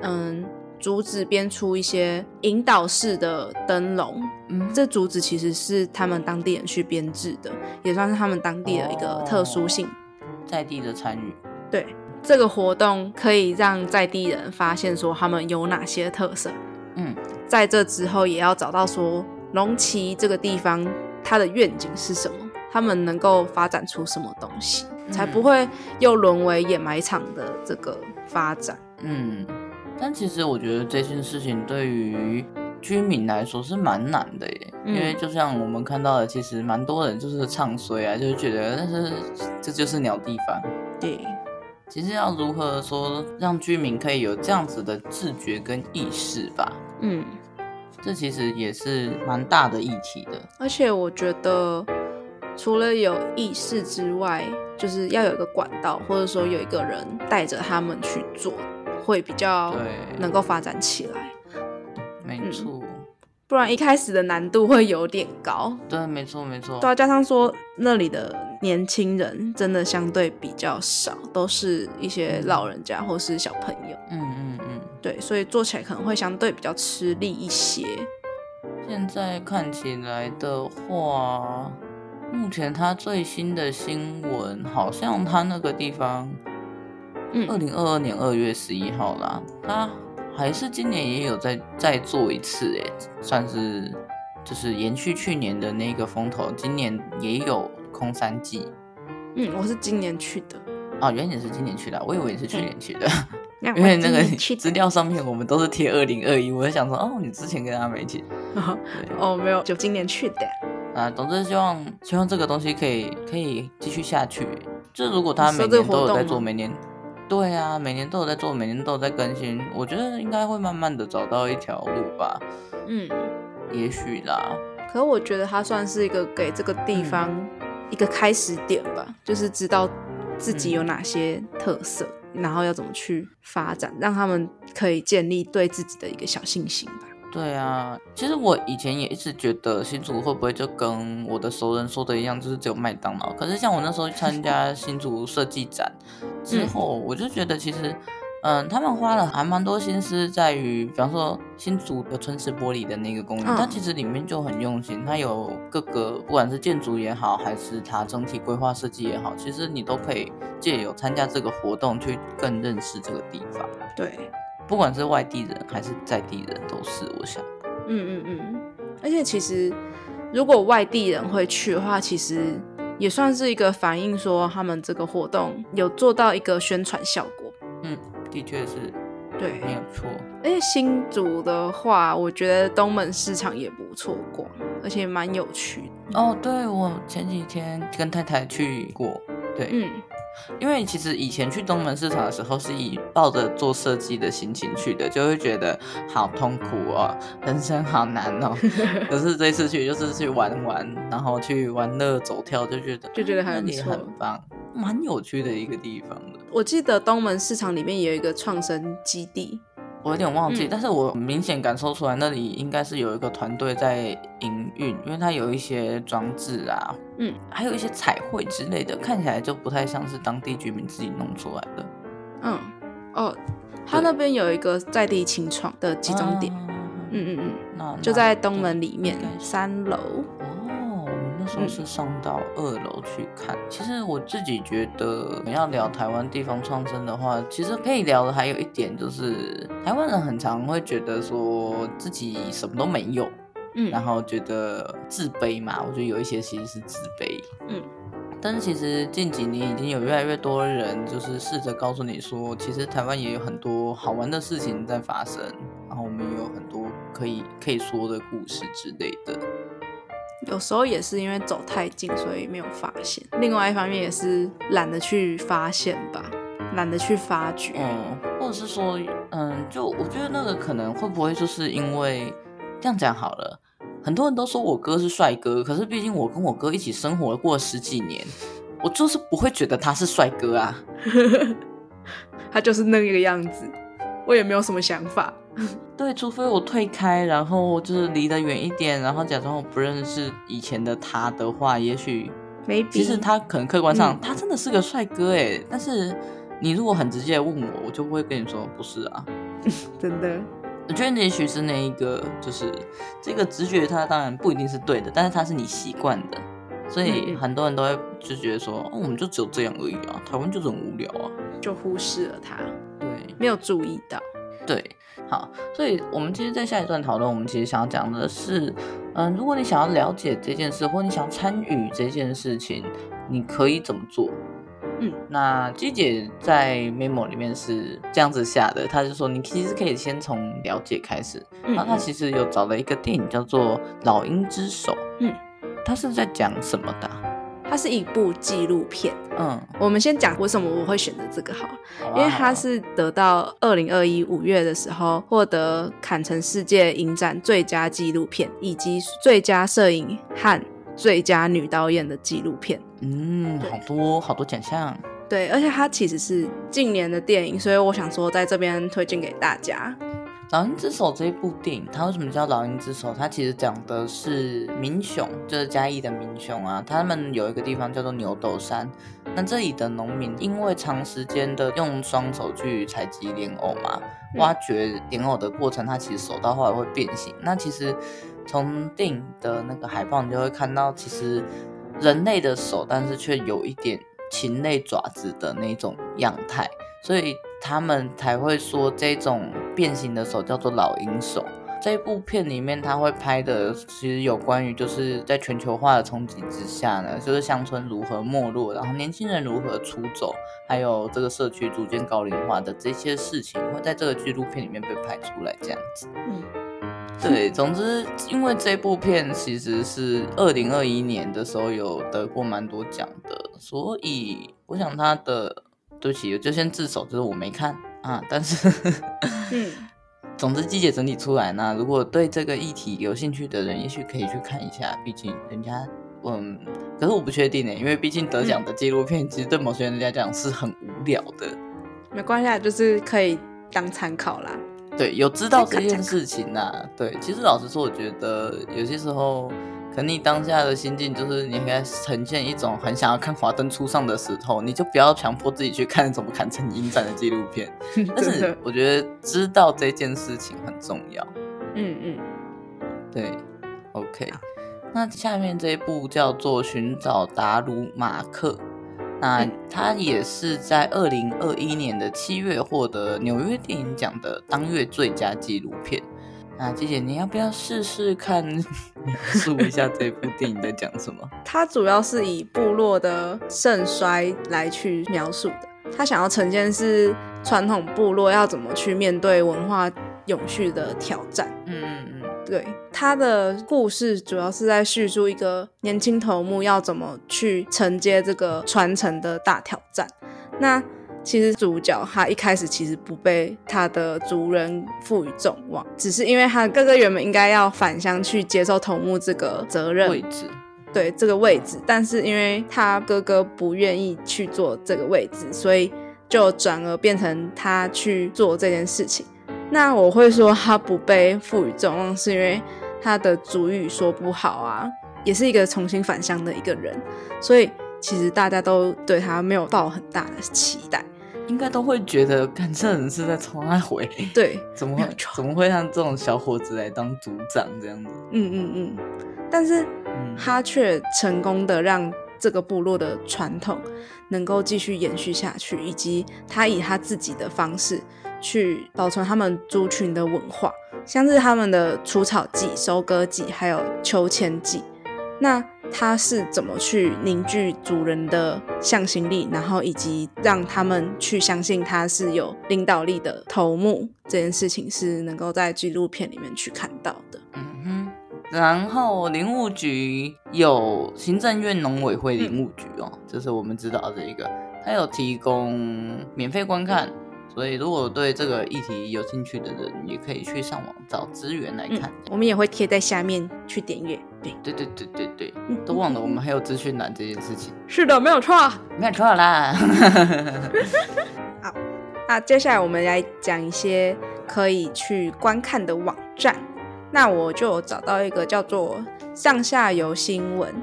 嗯。竹子编出一些引导式的灯笼，嗯，这竹子其实是他们当地人去编制的，也算是他们当地的一个特殊性，哦、在地的参与。对，这个活动可以让在地人发现说他们有哪些特色，嗯，在这之后也要找到说龙旗这个地方它的愿景是什么，他们能够发展出什么东西，嗯、才不会又沦为掩埋场的这个发展，嗯。但其实我觉得这件事情对于居民来说是蛮难的耶，嗯、因为就像我们看到的，其实蛮多人就是唱衰啊，就是觉得但是这就是鸟地方。对，其实要如何说让居民可以有这样子的自觉跟意识吧？嗯，这其实也是蛮大的议题的。而且我觉得除了有意识之外，就是要有一个管道，或者说有一个人带着他们去做。会比较能够发展起来，没错、嗯，不然一开始的难度会有点高。对，没错，没错。对，加上说那里的年轻人真的相对比较少，都是一些老人家或是小朋友。嗯嗯嗯，对，所以做起来可能会相对比较吃力一些。现在看起来的话，目前他最新的新闻好像他那个地方。嗯二零二二年二月十一号啦，他还是今年也有再再做一次，哎，算是就是延续去年的那个风头，今年也有空山祭。嗯，我是今年去的。哦，原来你是今年去的，我以为你是去年去的，嗯、因为那个资料上面我们都是贴二零二一，我在想说，哦，你之前跟他们一起。哦，哦，没有，就今年去的。啊，总之希望希望这个东西可以可以继续下去。就如果他每年都有在做，每年。对啊，每年都有在做，每年都有在更新。我觉得应该会慢慢的找到一条路吧。嗯，也许啦。可是我觉得它算是一个给这个地方一个开始点吧，嗯、就是知道自己有哪些特色，嗯、然后要怎么去发展，让他们可以建立对自己的一个小信心吧。对啊，其实我以前也一直觉得新竹会不会就跟我的熟人说的一样，就是只有麦当劳。可是像我那时候参加新竹设计展之后，嗯、我就觉得其实，嗯，他们花了还蛮多心思在于，比方说新竹的春池玻璃的那个公园，它、嗯、其实里面就很用心，它有各个不管是建筑也好，还是它整体规划设计也好，其实你都可以借由参加这个活动去更认识这个地方。对。不管是外地人还是在地人，都是我想。嗯嗯嗯。而且其实，如果外地人会去的话，其实也算是一个反映，说他们这个活动有做到一个宣传效果。嗯，的确是。对，没有错。而且新竹的话，我觉得东门市场也不错逛，而且蛮有趣的。哦，对，我前几天跟太太去过。对，嗯。因为其实以前去东门市场的时候，是以抱着做设计的心情去的，就会觉得好痛苦哦，人生好难哦。可是这次去就是去玩玩，然后去玩乐走跳，就觉得就觉得还不错，很棒，蛮有趣的一个地方的。我记得东门市场里面有一个创生基地。我有点忘记，嗯、但是我明显感受出来那里应该是有一个团队在营运，因为它有一些装置啊，嗯，还有一些彩绘之类的，看起来就不太像是当地居民自己弄出来的。嗯，哦，他那边有一个在地青创的集中点，嗯嗯嗯，那就在东门里面三楼。那时候是上到二楼去看。嗯、其实我自己觉得，我们要聊台湾地方创生的话，其实可以聊的还有一点就是，台湾人很常会觉得说自己什么都没有，嗯，然后觉得自卑嘛。我觉得有一些其实是自卑，嗯。但是其实近几年已经有越来越多人就是试着告诉你说，其实台湾也有很多好玩的事情在发生。然后我们也有很多可以可以说的故事之类的。有时候也是因为走太近，所以没有发现。另外一方面也是懒得去发现吧，懒得去发掘。嗯，或者是说，嗯，就我觉得那个可能会不会就是因为这样讲好了。很多人都说我哥是帅哥，可是毕竟我跟我哥一起生活过十几年，我就是不会觉得他是帅哥啊。他就是那个样子，我也没有什么想法。对，除非我退开，然后就是离得远一点，然后假装我不认识以前的他的话，也许，maybe，其实他可能客观上、嗯、他真的是个帅哥哎，但是你如果很直接问我，我就不会跟你说不是啊，真的。我觉得也许是那一个，就是这个直觉，它当然不一定是对的，但是它是你习惯的，所以很多人都会就觉得说，哦，我们就只有这样而已啊，台湾就很无聊啊，就忽视了它，对，没有注意到，对，好，所以我们其实，在下一段讨论，我们其实想要讲的是，嗯，如果你想要了解这件事，或你想参与这件事情，你可以怎么做？嗯，那鸡姐在 memo 里面是这样子下的，她就说你其实可以先从了解开始。嗯，然后她其实有找了一个电影叫做《老鹰之手》。嗯，它是在讲什么的？它是一部纪录片。嗯，我们先讲为什么我会选择这个好，好，因为它是得到二零二一五月的时候获得坎城世界影展最佳纪录片以及最佳摄影和最佳女导演的纪录片。嗯，好多好多奖项。对，而且它其实是近年的电影，所以我想说在这边推荐给大家。《老鹰之手》这一部电影，它为什么叫《老鹰之手》？它其实讲的是民雄，就是嘉义的民雄啊。他们有一个地方叫做牛斗山，那这里的农民因为长时间的用双手去采集莲藕嘛，挖掘莲藕的过程，它其实手到后来会变形。那其实从电影的那个海报，你就会看到，其实。人类的手，但是却有一点禽类爪子的那种样态，所以他们才会说这种变形的手叫做老鹰手。这一部片里面，他会拍的其实有关于就是在全球化的冲击之下呢，就是乡村如何没落，然后年轻人如何出走，还有这个社区逐渐高龄化的这些事情，会在这个纪录片里面被拍出来，这样子。嗯。对，总之，因为这部片其实是二零二一年的时候有得过蛮多奖的，所以我想他的，对不起，我就先自首，就是我没看啊。但是，嗯，总之，季姐整理出来呢，如果对这个议题有兴趣的人，也许可以去看一下。毕竟人家，嗯，可是我不确定呢，因为毕竟得奖的纪录片，其实对某些人来讲是很无聊的。没关系，就是可以当参考啦。对，有知道这件事情呐、啊。对，其实老实说，我觉得有些时候，可能你当下的心境就是你应该呈现一种很想要看华灯初上的时候，你就不要强迫自己去看什么坎城影展的纪录片。但是我觉得知道这件事情很重要。嗯嗯，对，OK。那下面这一部叫做《寻找达鲁马克》。那他也是在二零二一年的七月获得纽约电影奖的当月最佳纪录片。那姐姐，你要不要试试看 描述一下这部电影在讲什么？它主要是以部落的盛衰来去描述的。他想要呈现是传统部落要怎么去面对文化永续的挑战。嗯嗯嗯。对，他的故事主要是在叙述一个年轻头目要怎么去承接这个传承的大挑战。那其实主角他一开始其实不被他的族人赋予众望，只是因为他哥哥原本应该要返乡去接受头目这个责任位置，对这个位置，但是因为他哥哥不愿意去做这个位置，所以就转而变成他去做这件事情。那我会说他不被赋予众望，是因为他的族语说不好啊，也是一个重新返乡的一个人，所以其实大家都对他没有抱很大的期待，应该都会觉得，看这人是在冲他回，对，怎么会怎么会让这种小伙子来当组长这样子？嗯嗯嗯，但是他却成功的让这个部落的传统能够继续延续下去，以及他以他自己的方式。去保存他们族群的文化，像是他们的除草季、收割季，还有秋千季。那他是怎么去凝聚族人的向心力，然后以及让他们去相信他是有领导力的头目，这件事情是能够在纪录片里面去看到的。嗯哼，然后林务局有行政院农委会林务局哦，这是我们知道的一个，他有提供免费观看。所以，如果对这个议题有兴趣的人，也可以去上网找资源来看。嗯、我们也会贴在下面去点阅。对，对，对，对，对，对，都忘了我们还有资讯栏这件事情。是的，没有错，没有错啦。好，那接下来我们来讲一些可以去观看的网站。那我就找到一个叫做“上下游新闻”，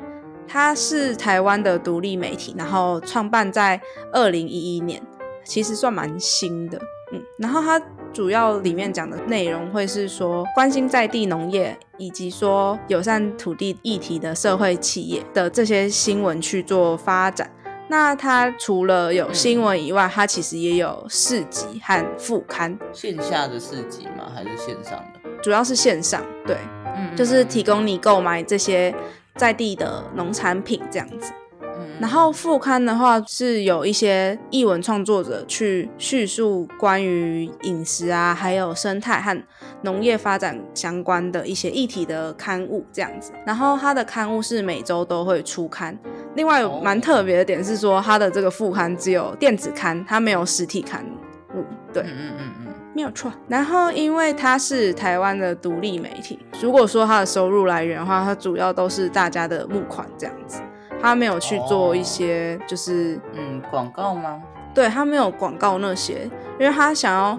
它是台湾的独立媒体，然后创办在二零一一年。其实算蛮新的，嗯，然后它主要里面讲的内容会是说关心在地农业以及说友善土地议题的社会企业的这些新闻去做发展。那它除了有新闻以外，它其实也有市集和副刊。线下的市集吗？还是线上的？主要是线上，对，嗯，就是提供你购买这些在地的农产品这样子。然后副刊的话是有一些译文创作者去叙述关于饮食啊，还有生态和农业发展相关的一些议题的刊物这样子。然后它的刊物是每周都会出刊。另外有蛮特别的点是说，它的这个副刊只有电子刊，它没有实体刊物。对，嗯嗯嗯嗯，没有错。然后因为它是台湾的独立媒体，如果说它的收入来源的话，它主要都是大家的募款这样子。他没有去做一些，就是、哦、嗯广告吗？对，他没有广告那些，因为他想要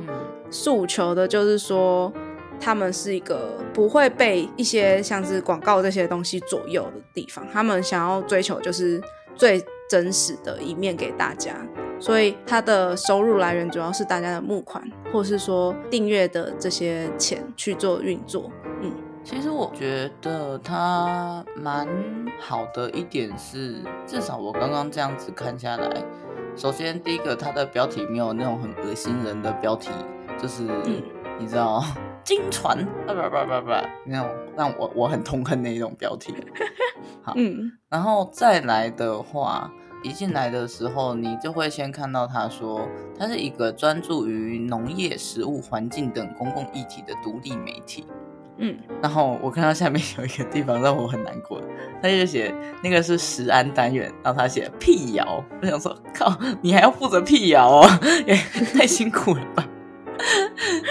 诉求的就是说，他们是一个不会被一些像是广告这些东西左右的地方。他们想要追求就是最真实的一面给大家，所以他的收入来源主要是大家的募款，或是说订阅的这些钱去做运作。其实我觉得它蛮好的一点是，至少我刚刚这样子看下来，首先第一个，它的标题没有那种很恶心人的标题，就是、嗯、你知道，惊传不不不不那种让我我很痛恨那一种标题。好，嗯，然后再来的话，一进来的时候，你就会先看到他说，它是一个专注于农业、食物、环境等公共议题的独立媒体。嗯，然后我看到下面有一个地方让我很难过，他就写那个是食安单元，然后他写辟谣，我想说靠，你还要负责辟谣哦，也太辛苦了吧？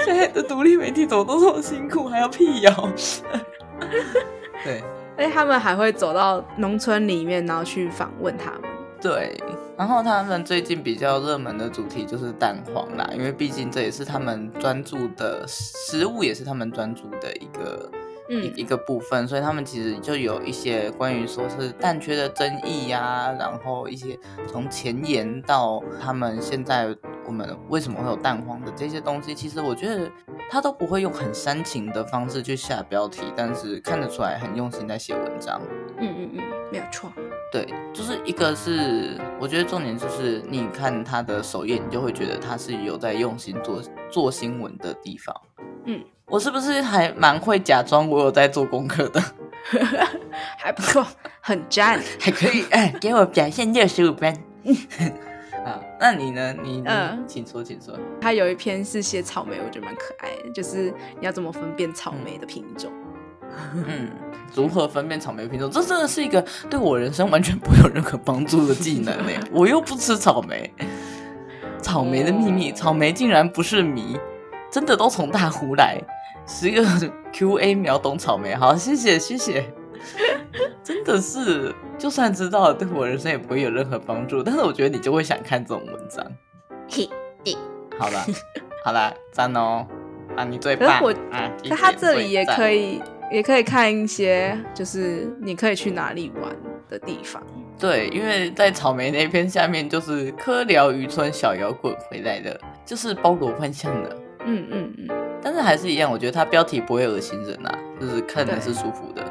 现在的独立媒体怎么都这么辛苦，还要辟谣？对，而且他们还会走到农村里面，然后去访问他们。对。然后他们最近比较热门的主题就是蛋黄啦，因为毕竟这也是他们专注的食物，也是他们专注的一个、一一个部分，所以他们其实就有一些关于说是蛋缺的争议呀、啊，然后一些从前沿到他们现在我们为什么会有蛋黄的这些东西，其实我觉得他都不会用很煽情的方式去下标题，但是看得出来很用心在写文章。嗯嗯嗯，没有错。对，就是一个是，我觉得重点就是，你看他的首页，你就会觉得他是有在用心做做新闻的地方。嗯，我是不是还蛮会假装我有在做功课的？还不错，很赞，还可以。哎，给我表现六十五分。啊，那你呢？你，嗯，请说，请说。他有一篇是写草莓，我觉得蛮可爱的，就是你要怎么分辨草莓的品种。嗯，如何分辨草莓品种？这真的是一个对我人生完全不会有任何帮助的技能呢。我又不吃草莓，草莓的秘密，草莓竟然不是谜，真的都从大湖来。十个 QA 秒懂草莓，好，谢谢谢谢。真的是，就算知道了，对我人生也不会有任何帮助。但是我觉得你就会想看这种文章。嘿，好了，好了，赞哦，啊，你最棒啊！在他这里也可以。也可以看一些，就是你可以去哪里玩的地方。对，因为在草莓那篇下面就是科辽渔村小摇滚回来的，就是包罗万象的。嗯嗯嗯。但是还是一样，我觉得它标题不会恶心人啊，就是看的是舒服的。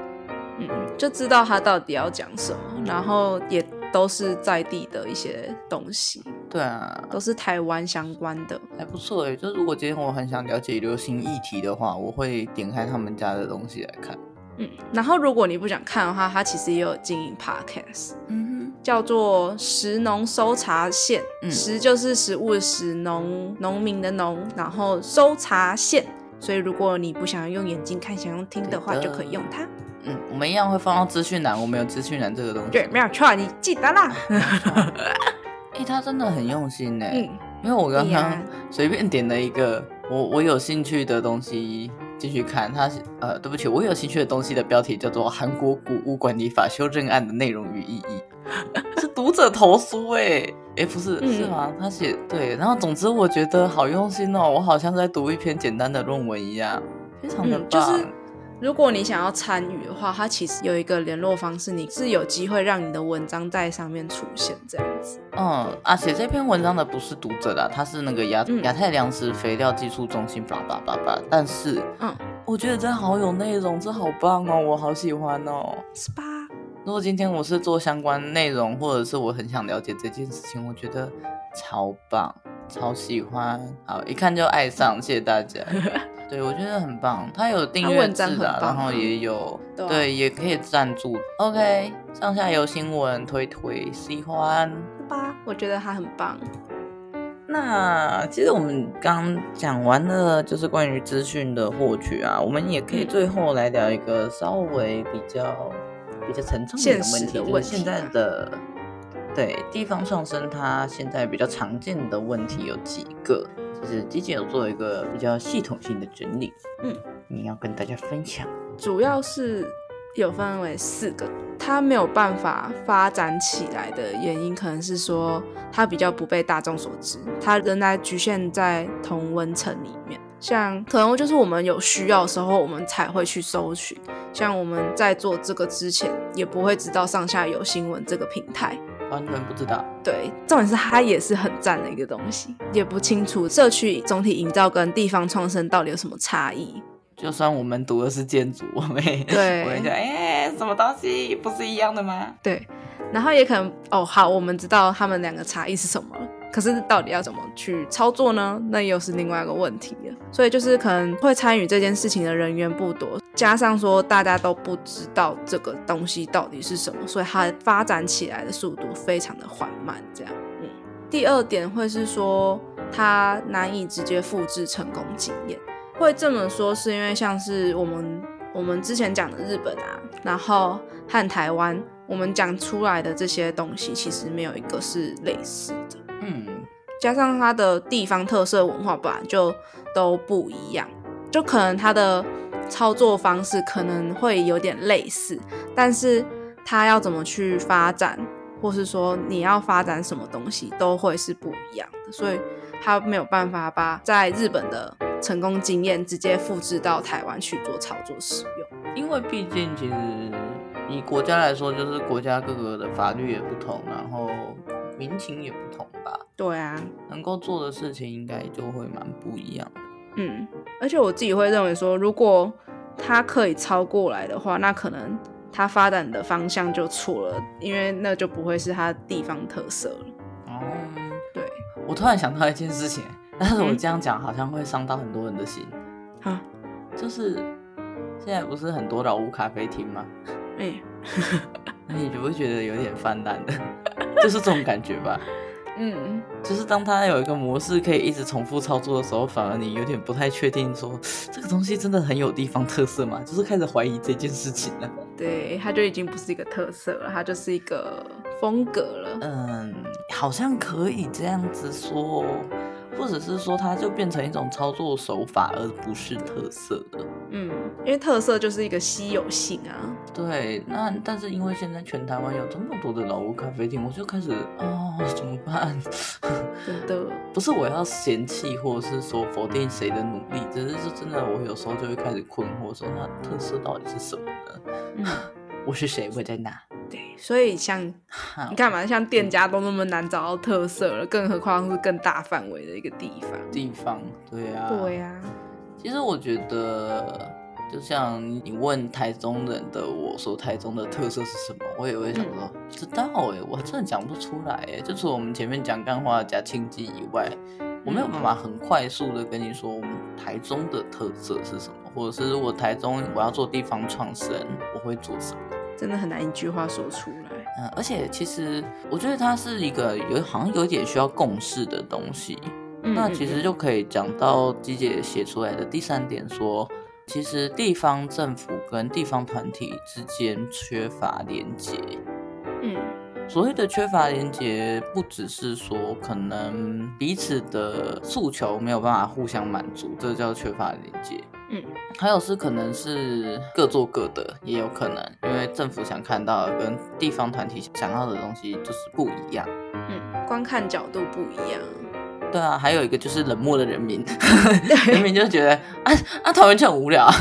嗯嗯，就知道他到底要讲什么，然后也都是在地的一些东西。对啊，都是台湾相关的，还不错哎。就是如果今天我很想了解流行议题的话，我会点开他们家的东西来看。嗯，然后如果你不想看的话，他其实也有经营 podcast，嗯哼，叫做食农搜查线，嗯、食就是食物的食，农农民的农，然后搜查线。所以如果你不想要用眼睛看，想用听的话，就可以用它。嗯，我们一样会放到资讯栏，我们有资讯栏这个东西。对，没有错，你记得啦。哎、欸，他真的很用心呢。嗯，因为我刚刚随便点了一个我我有兴趣的东西进去看，他呃，对不起，我有兴趣的东西的标题叫做《韩国古物管理法修正案的内容与意义》，是读者投书哎，哎、欸，不是、嗯、是吗？他写对，然后总之我觉得好用心哦，我好像在读一篇简单的论文一样，非常的棒。嗯就是如果你想要参与的话，它其实有一个联络方式，你是有机会让你的文章在上面出现这样子。嗯，啊，写这篇文章的不是读者啦，他是那个亚亚太粮食肥料技术中心，叭叭叭叭。但是，嗯，我觉得这好有内容，这好棒哦，我好喜欢哦。是吧？如果今天我是做相关内容，或者是我很想了解这件事情，我觉得超棒，超喜欢，好，一看就爱上，谢谢大家。对，我觉得很棒，它有订阅制的，啊，然后也有对，啊、对，也可以赞助。OK，上下游新闻推推，喜欢吧？我觉得它很棒。那其实我们刚讲完了，就是关于资讯的获取啊，我们也可以最后来聊一个稍微比较比较沉重的问题，就是现在的对地方上升，它现在比较常见的问题有几个。就是基金有做一个比较系统性的整理，嗯，你要跟大家分享，主要是有分为四个，它没有办法发展起来的原因，可能是说它比较不被大众所知，它仍然局限在同温层里面，像可能就是我们有需要的时候，我们才会去搜寻，像我们在做这个之前，也不会知道上下游新闻这个平台。完全不知道。对，重点是它也是很赞的一个东西，也不清楚社区总体营造跟地方创生到底有什么差异。就算我们读的是建筑，我们对，我们讲，哎，什么东西不是一样的吗？对，然后也可能，哦，好，我们知道他们两个差异是什么了。可是到底要怎么去操作呢？那又是另外一个问题了。所以就是可能会参与这件事情的人员不多，加上说大家都不知道这个东西到底是什么，所以它发展起来的速度非常的缓慢。这样，嗯。第二点会是说它难以直接复制成功经验。会这么说是因为像是我们我们之前讲的日本啊，然后和台湾，我们讲出来的这些东西其实没有一个是类似的。嗯，加上它的地方特色文化本来就都不一样，就可能它的操作方式可能会有点类似，但是它要怎么去发展，或是说你要发展什么东西，都会是不一样的，所以它没有办法把在日本的成功经验直接复制到台湾去做操作使用，因为毕竟其实以国家来说，就是国家各个的法律也不同，然后。民情也不同吧？对啊，能够做的事情应该就会蛮不一样的。嗯，而且我自己会认为说，如果他可以超过来的话，那可能他发展的方向就错了，因为那就不会是他地方特色了。哦，对，我突然想到一件事情，但是我这样讲好像会伤到很多人的心。哈、嗯，就是现在不是很多老屋咖啡厅吗？哎、欸，那你就会觉得有点泛滥的？就是这种感觉吧，嗯，就是当他有一个模式可以一直重复操作的时候，反而你有点不太确定，说 这个东西真的很有地方特色吗？就是开始怀疑这件事情了。对，它就已经不是一个特色了，它就是一个风格了。嗯，好像可以这样子说。或者是说，它就变成一种操作手法，而不是特色的。嗯，因为特色就是一个稀有性啊。对，那但是因为现在全台湾有这么多的老屋咖啡厅，我就开始啊、哦，怎么办？真的不是我要嫌弃，或者是说否定谁的努力，只是说真的，我有时候就会开始困惑，说那特色到底是什么呢？嗯，我是谁？我在哪？对，所以像你看嘛，像店家都那么难找到特色了，更何况是更大范围的一个地方。地方，对呀、啊，对呀、啊。其实我觉得，就像你问台中人的我说，台中的特色是什么，我也会想说，嗯、不知道哎，我真的讲不出来哎。就除了我们前面讲干话加清鸡以外，我没有办法很快速的跟你说我们台中的特色是什么，或者是如果台中我要做地方创生，我会做什么？真的很难一句话说出来。嗯，而且其实我觉得它是一个有好像有点需要共识的东西。嗯，那其实就可以讲到机姐写出来的第三点说，说其实地方政府跟地方团体之间缺乏连接。嗯。所谓的缺乏连接，不只是说可能彼此的诉求没有办法互相满足，这叫缺乏连接。嗯，还有是可能是各做各的，也有可能，因为政府想看到跟地方团体想要的东西就是不一样。嗯，观看角度不一样。对啊，还有一个就是冷漠的人民，人民就觉得啊啊桃园就很无聊啊，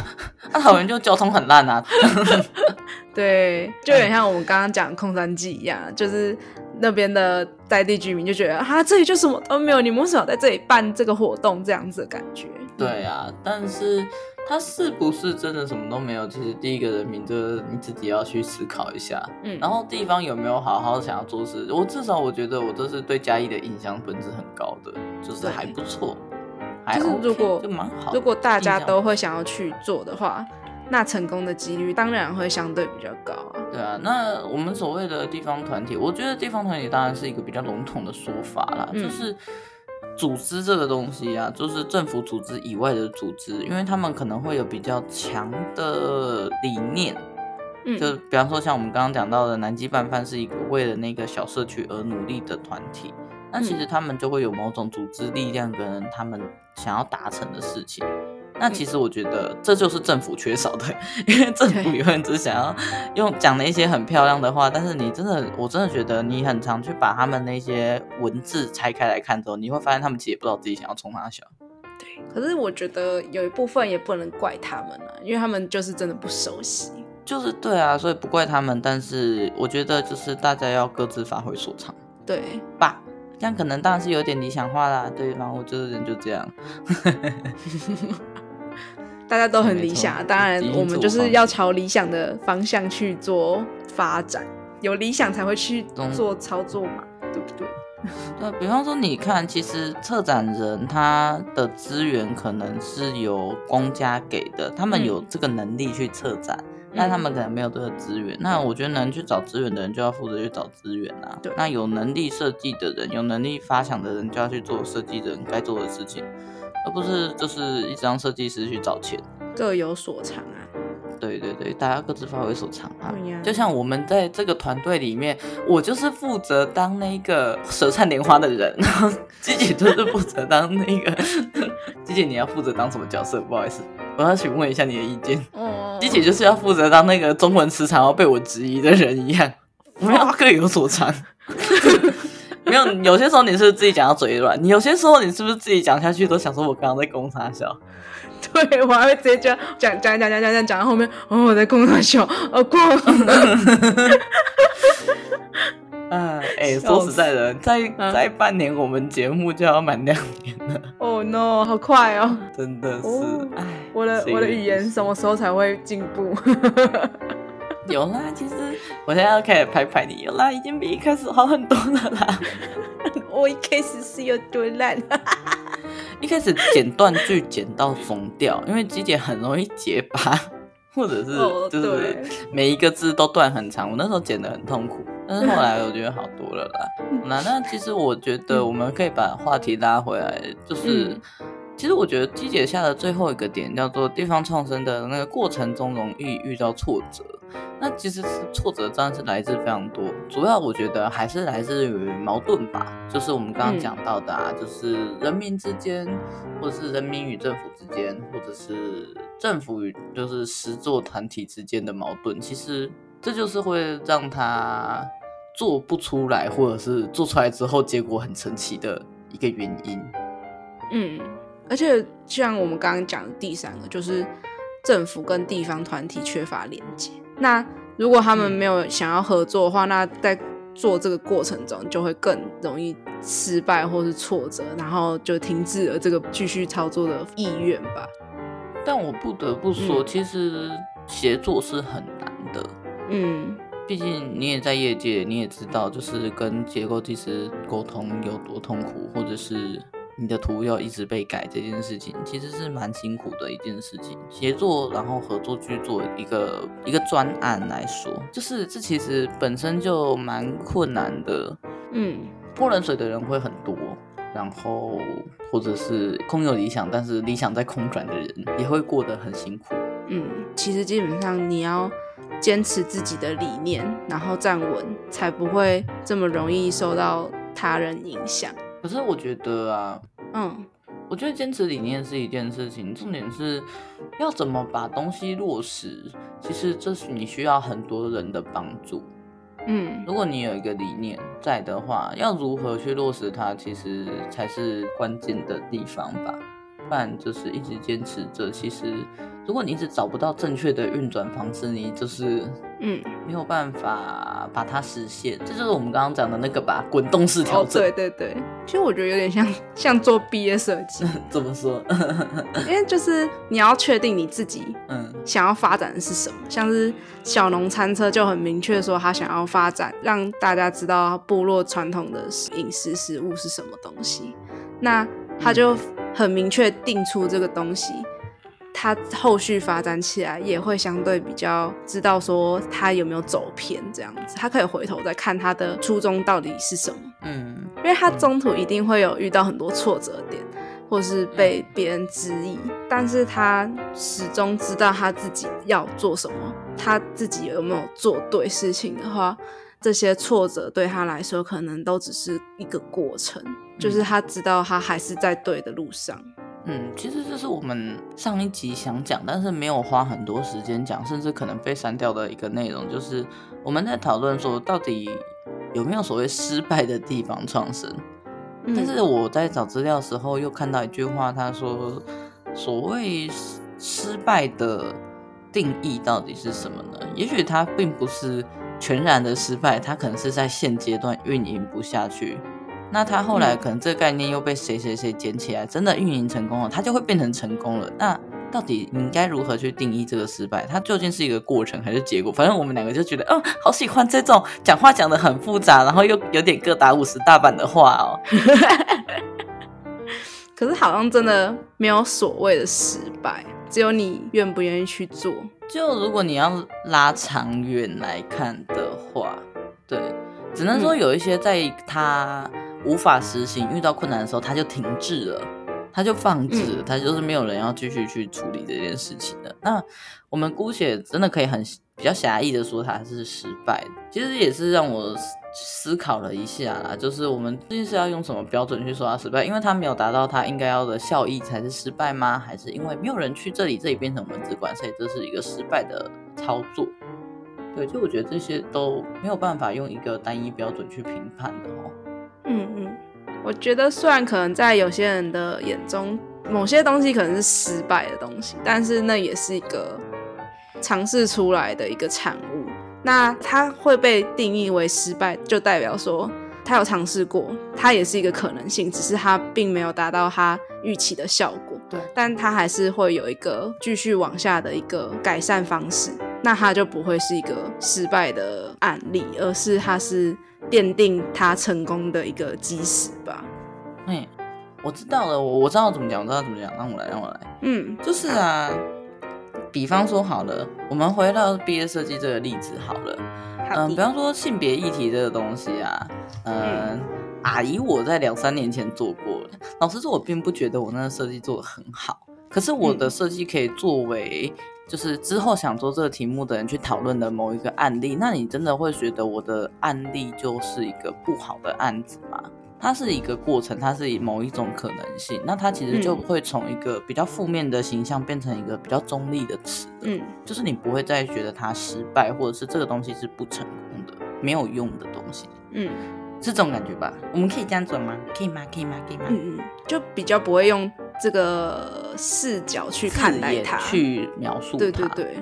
啊桃园就交通很烂啊。对，就有点像我们刚刚讲空山记一样，就是那边的在地居民就觉得啊，这里就什么都没有，你们为什么在这里办这个活动？这样子的感觉。对啊，但是他是不是真的什么都没有？其实第一个人民就是你自己要去思考一下。嗯，然后地方有没有好好想要做事？我至少我觉得我这是对嘉义的印象分是很高的，就是还不错，还 OK，就是如果就蛮好。如果大家都会想要去做的话。那成功的几率当然会相对比较高啊。对啊，那我们所谓的地方团体，我觉得地方团体当然是一个比较笼统的说法啦，嗯、就是组织这个东西啊，就是政府组织以外的组织，因为他们可能会有比较强的理念，嗯，就比方说像我们刚刚讲到的南极拌饭是一个为了那个小社区而努力的团体，那其实他们就会有某种组织力量跟他们想要达成的事情。那其实我觉得这就是政府缺少的，因为政府永远只想要用讲那些很漂亮的话，但是你真的，我真的觉得你很常去把他们那些文字拆开来看之后，你会发现他们其实也不知道自己想要冲哪小。对，可是我觉得有一部分也不能怪他们啊，因为他们就是真的不熟悉。就是对啊，所以不怪他们，但是我觉得就是大家要各自发挥所长，对吧？这样可能当然是有点理想化啦，对，然后我这个人就这样。大家都很理想，当然我们就是要朝理想的方向去做发展，有理想才会去做操作嘛，嗯、对不对？对，比方说你看，其实策展人他的资源可能是由公家给的，他们有这个能力去策展，嗯、但他们可能没有这个资源。那我觉得能去找资源的人就要负责去找资源啊。对，那有能力设计的人，有能力发想的人就要去做设计的人该做的事情。而不是就是一直让设计师去找钱，各有所长啊。对对对，大家各自发挥所长啊。就像我们在这个团队里面，我就是负责当那个舌灿莲花的人，然后鸡姐就是负责当那个。鸡姐，你要负责当什么角色？不好意思，我要询问一下你的意见。哦。鸡姐就是要负责当那个中文时常要被我质疑的人一样，我们要各有所长。没有，有些时候你是不是自己讲到嘴软，你有些时候你是不是自己讲下去都想说，我刚刚在攻三小？对，我还会直接讲讲讲讲讲讲讲讲到后面，哦，我在攻三小，哦，过。啊，哎、欸，说实在的，再再半年，我们节目就要满两年了。哦、oh、no，好快哦！真的是，哎、oh，我的我的语言什么时候才会进步？有啦，其实我现在要开始拍拍你，有啦，已经比一开始好很多了啦。我一开始是有多烂，一开始剪断句剪到疯掉，因为机姐很容易结巴，或者是就是每一个字都断很长，我那时候剪的很痛苦，但是后来我觉得好多了啦。那那其实我觉得我们可以把话题拉回来，就是。嗯其实我觉得机姐下的最后一个点叫做地方创生的那个过程中容易遇到挫折，那其实是挫折真的是来自非常多，主要我觉得还是来自于矛盾吧，就是我们刚刚讲到的啊，就是人民之间，或者是人民与政府之间，或者是政府与就是实作团体之间的矛盾，其实这就是会让他做不出来，或者是做出来之后结果很神奇的一个原因，嗯。而且像我们刚刚讲的第三个，就是政府跟地方团体缺乏连接。那如果他们没有想要合作的话，那在做这个过程中就会更容易失败或是挫折，然后就停滞了这个继续操作的意愿吧。但我不得不说，嗯、其实协作是很难的。嗯，毕竟你也在业界，你也知道，就是跟结构技师沟通有多痛苦，或者是。你的图要一直被改这件事情，其实是蛮辛苦的一件事情。协作然后合作去做一个一个专案来说，就是这其实本身就蛮困难的。嗯，泼冷水的人会很多，然后或者是空有理想，但是理想在空转的人也会过得很辛苦。嗯，其实基本上你要坚持自己的理念，然后站稳，才不会这么容易受到他人影响。可是我觉得啊，嗯，我觉得坚持理念是一件事情，重点是要怎么把东西落实。其实这是你需要很多人的帮助。嗯，如果你有一个理念在的话，要如何去落实它，其实才是关键的地方吧。不然就是一直坚持着，其实如果你一直找不到正确的运转方式，你就是嗯没有办法把它实现。这就是我们刚刚讲的那个吧，滚动式调整。哦。对对对，其实我觉得有点像像做毕业设计。怎么说？因为就是你要确定你自己嗯想要发展的是什么，嗯、像是小农餐车就很明确说他想要发展，让大家知道部落传统的饮食食物是什么东西。那他就。嗯很明确定出这个东西，他后续发展起来也会相对比较知道说他有没有走偏这样子，他可以回头再看他的初衷到底是什么。嗯，因为他中途一定会有遇到很多挫折点，或是被别人质疑，但是他始终知道他自己要做什么，他自己有没有做对事情的话，这些挫折对他来说可能都只是一个过程。就是他知道他还是在对的路上。嗯，其实这是我们上一集想讲，但是没有花很多时间讲，甚至可能被删掉的一个内容，就是我们在讨论说，到底有没有所谓失败的地方创生？嗯。但是我在找资料的时候又看到一句话，他说，所谓失败的定义到底是什么呢？也许它并不是全然的失败，他可能是在现阶段运营不下去。那他后来可能这个概念又被谁谁谁捡起来，真的运营成功了，他就会变成成功了。那到底你应该如何去定义这个失败？它究竟是一个过程还是结果？反正我们两个就觉得，哦，好喜欢这种讲话讲的很复杂，然后又有点各打五十大板的话哦。可是好像真的没有所谓的失败，只有你愿不愿意去做。就如果你要拉长远来看的话，对，只能说有一些在他。无法实行，遇到困难的时候，他就停滞了，他就放置了，他就是没有人要继续去处理这件事情的。那我们姑且真的可以很比较狭义的说，他是失败的。其实也是让我思考了一下啦，就是我们究竟是要用什么标准去说它失败？因为它没有达到它应该要的效益才是失败吗？还是因为没有人去这里，这里变成我们只管，所以这是一个失败的操作？对，就我觉得这些都没有办法用一个单一标准去评判的哦。我觉得虽然可能在有些人的眼中，某些东西可能是失败的东西，但是那也是一个尝试出来的一个产物。那它会被定义为失败，就代表说他有尝试过，它也是一个可能性，只是它并没有达到他预期的效果。对，但他还是会有一个继续往下的一个改善方式，那它就不会是一个失败的案例，而是它是。奠定他成功的一个基石吧。哎，我知道了，我我知道怎么讲，我知道怎么讲，让我来，让我来。嗯，就是啊，比方说好了，我们回到毕业设计这个例子好了。嗯，比方说性别议题这个东西啊，嗯，嗯阿姨我在两三年前做过了。老实说，我并不觉得我那个设计做的很好，可是我的设计可以作为。就是之后想做这个题目的人去讨论的某一个案例，那你真的会觉得我的案例就是一个不好的案子吗？它是一个过程，它是以某一种可能性，那它其实就会从一个比较负面的形象变成一个比较中立的词。嗯，就是你不会再觉得它失败，或者是这个东西是不成功的、没有用的东西。嗯，是这种感觉吧？我们可以这样做吗？可以吗？可以吗？可以吗？嗯嗯，就比较不会用。这个视角去看待它，去描述它，对对对，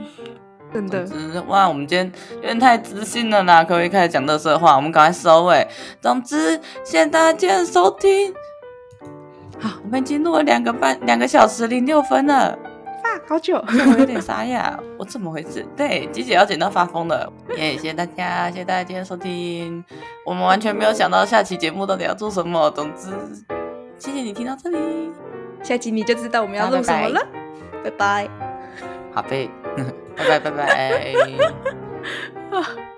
真的哇！我们今天有点太自信了啦，可不可以开始讲垃圾话？我们赶快收尾。总之，谢谢大家今天收听。好，我们已经录了两个半两个小时零六分了，啊，好久，我有点沙哑，我怎么回事？对，鸡姐要剪到发疯了。耶、yeah，谢谢大家，谢谢大家今天收听。我们完全没有想到下期节目到底要做什么，总之。谢谢你听到这里，下集你就知道我们要录什么了。拜拜，好呗，拜 拜拜拜。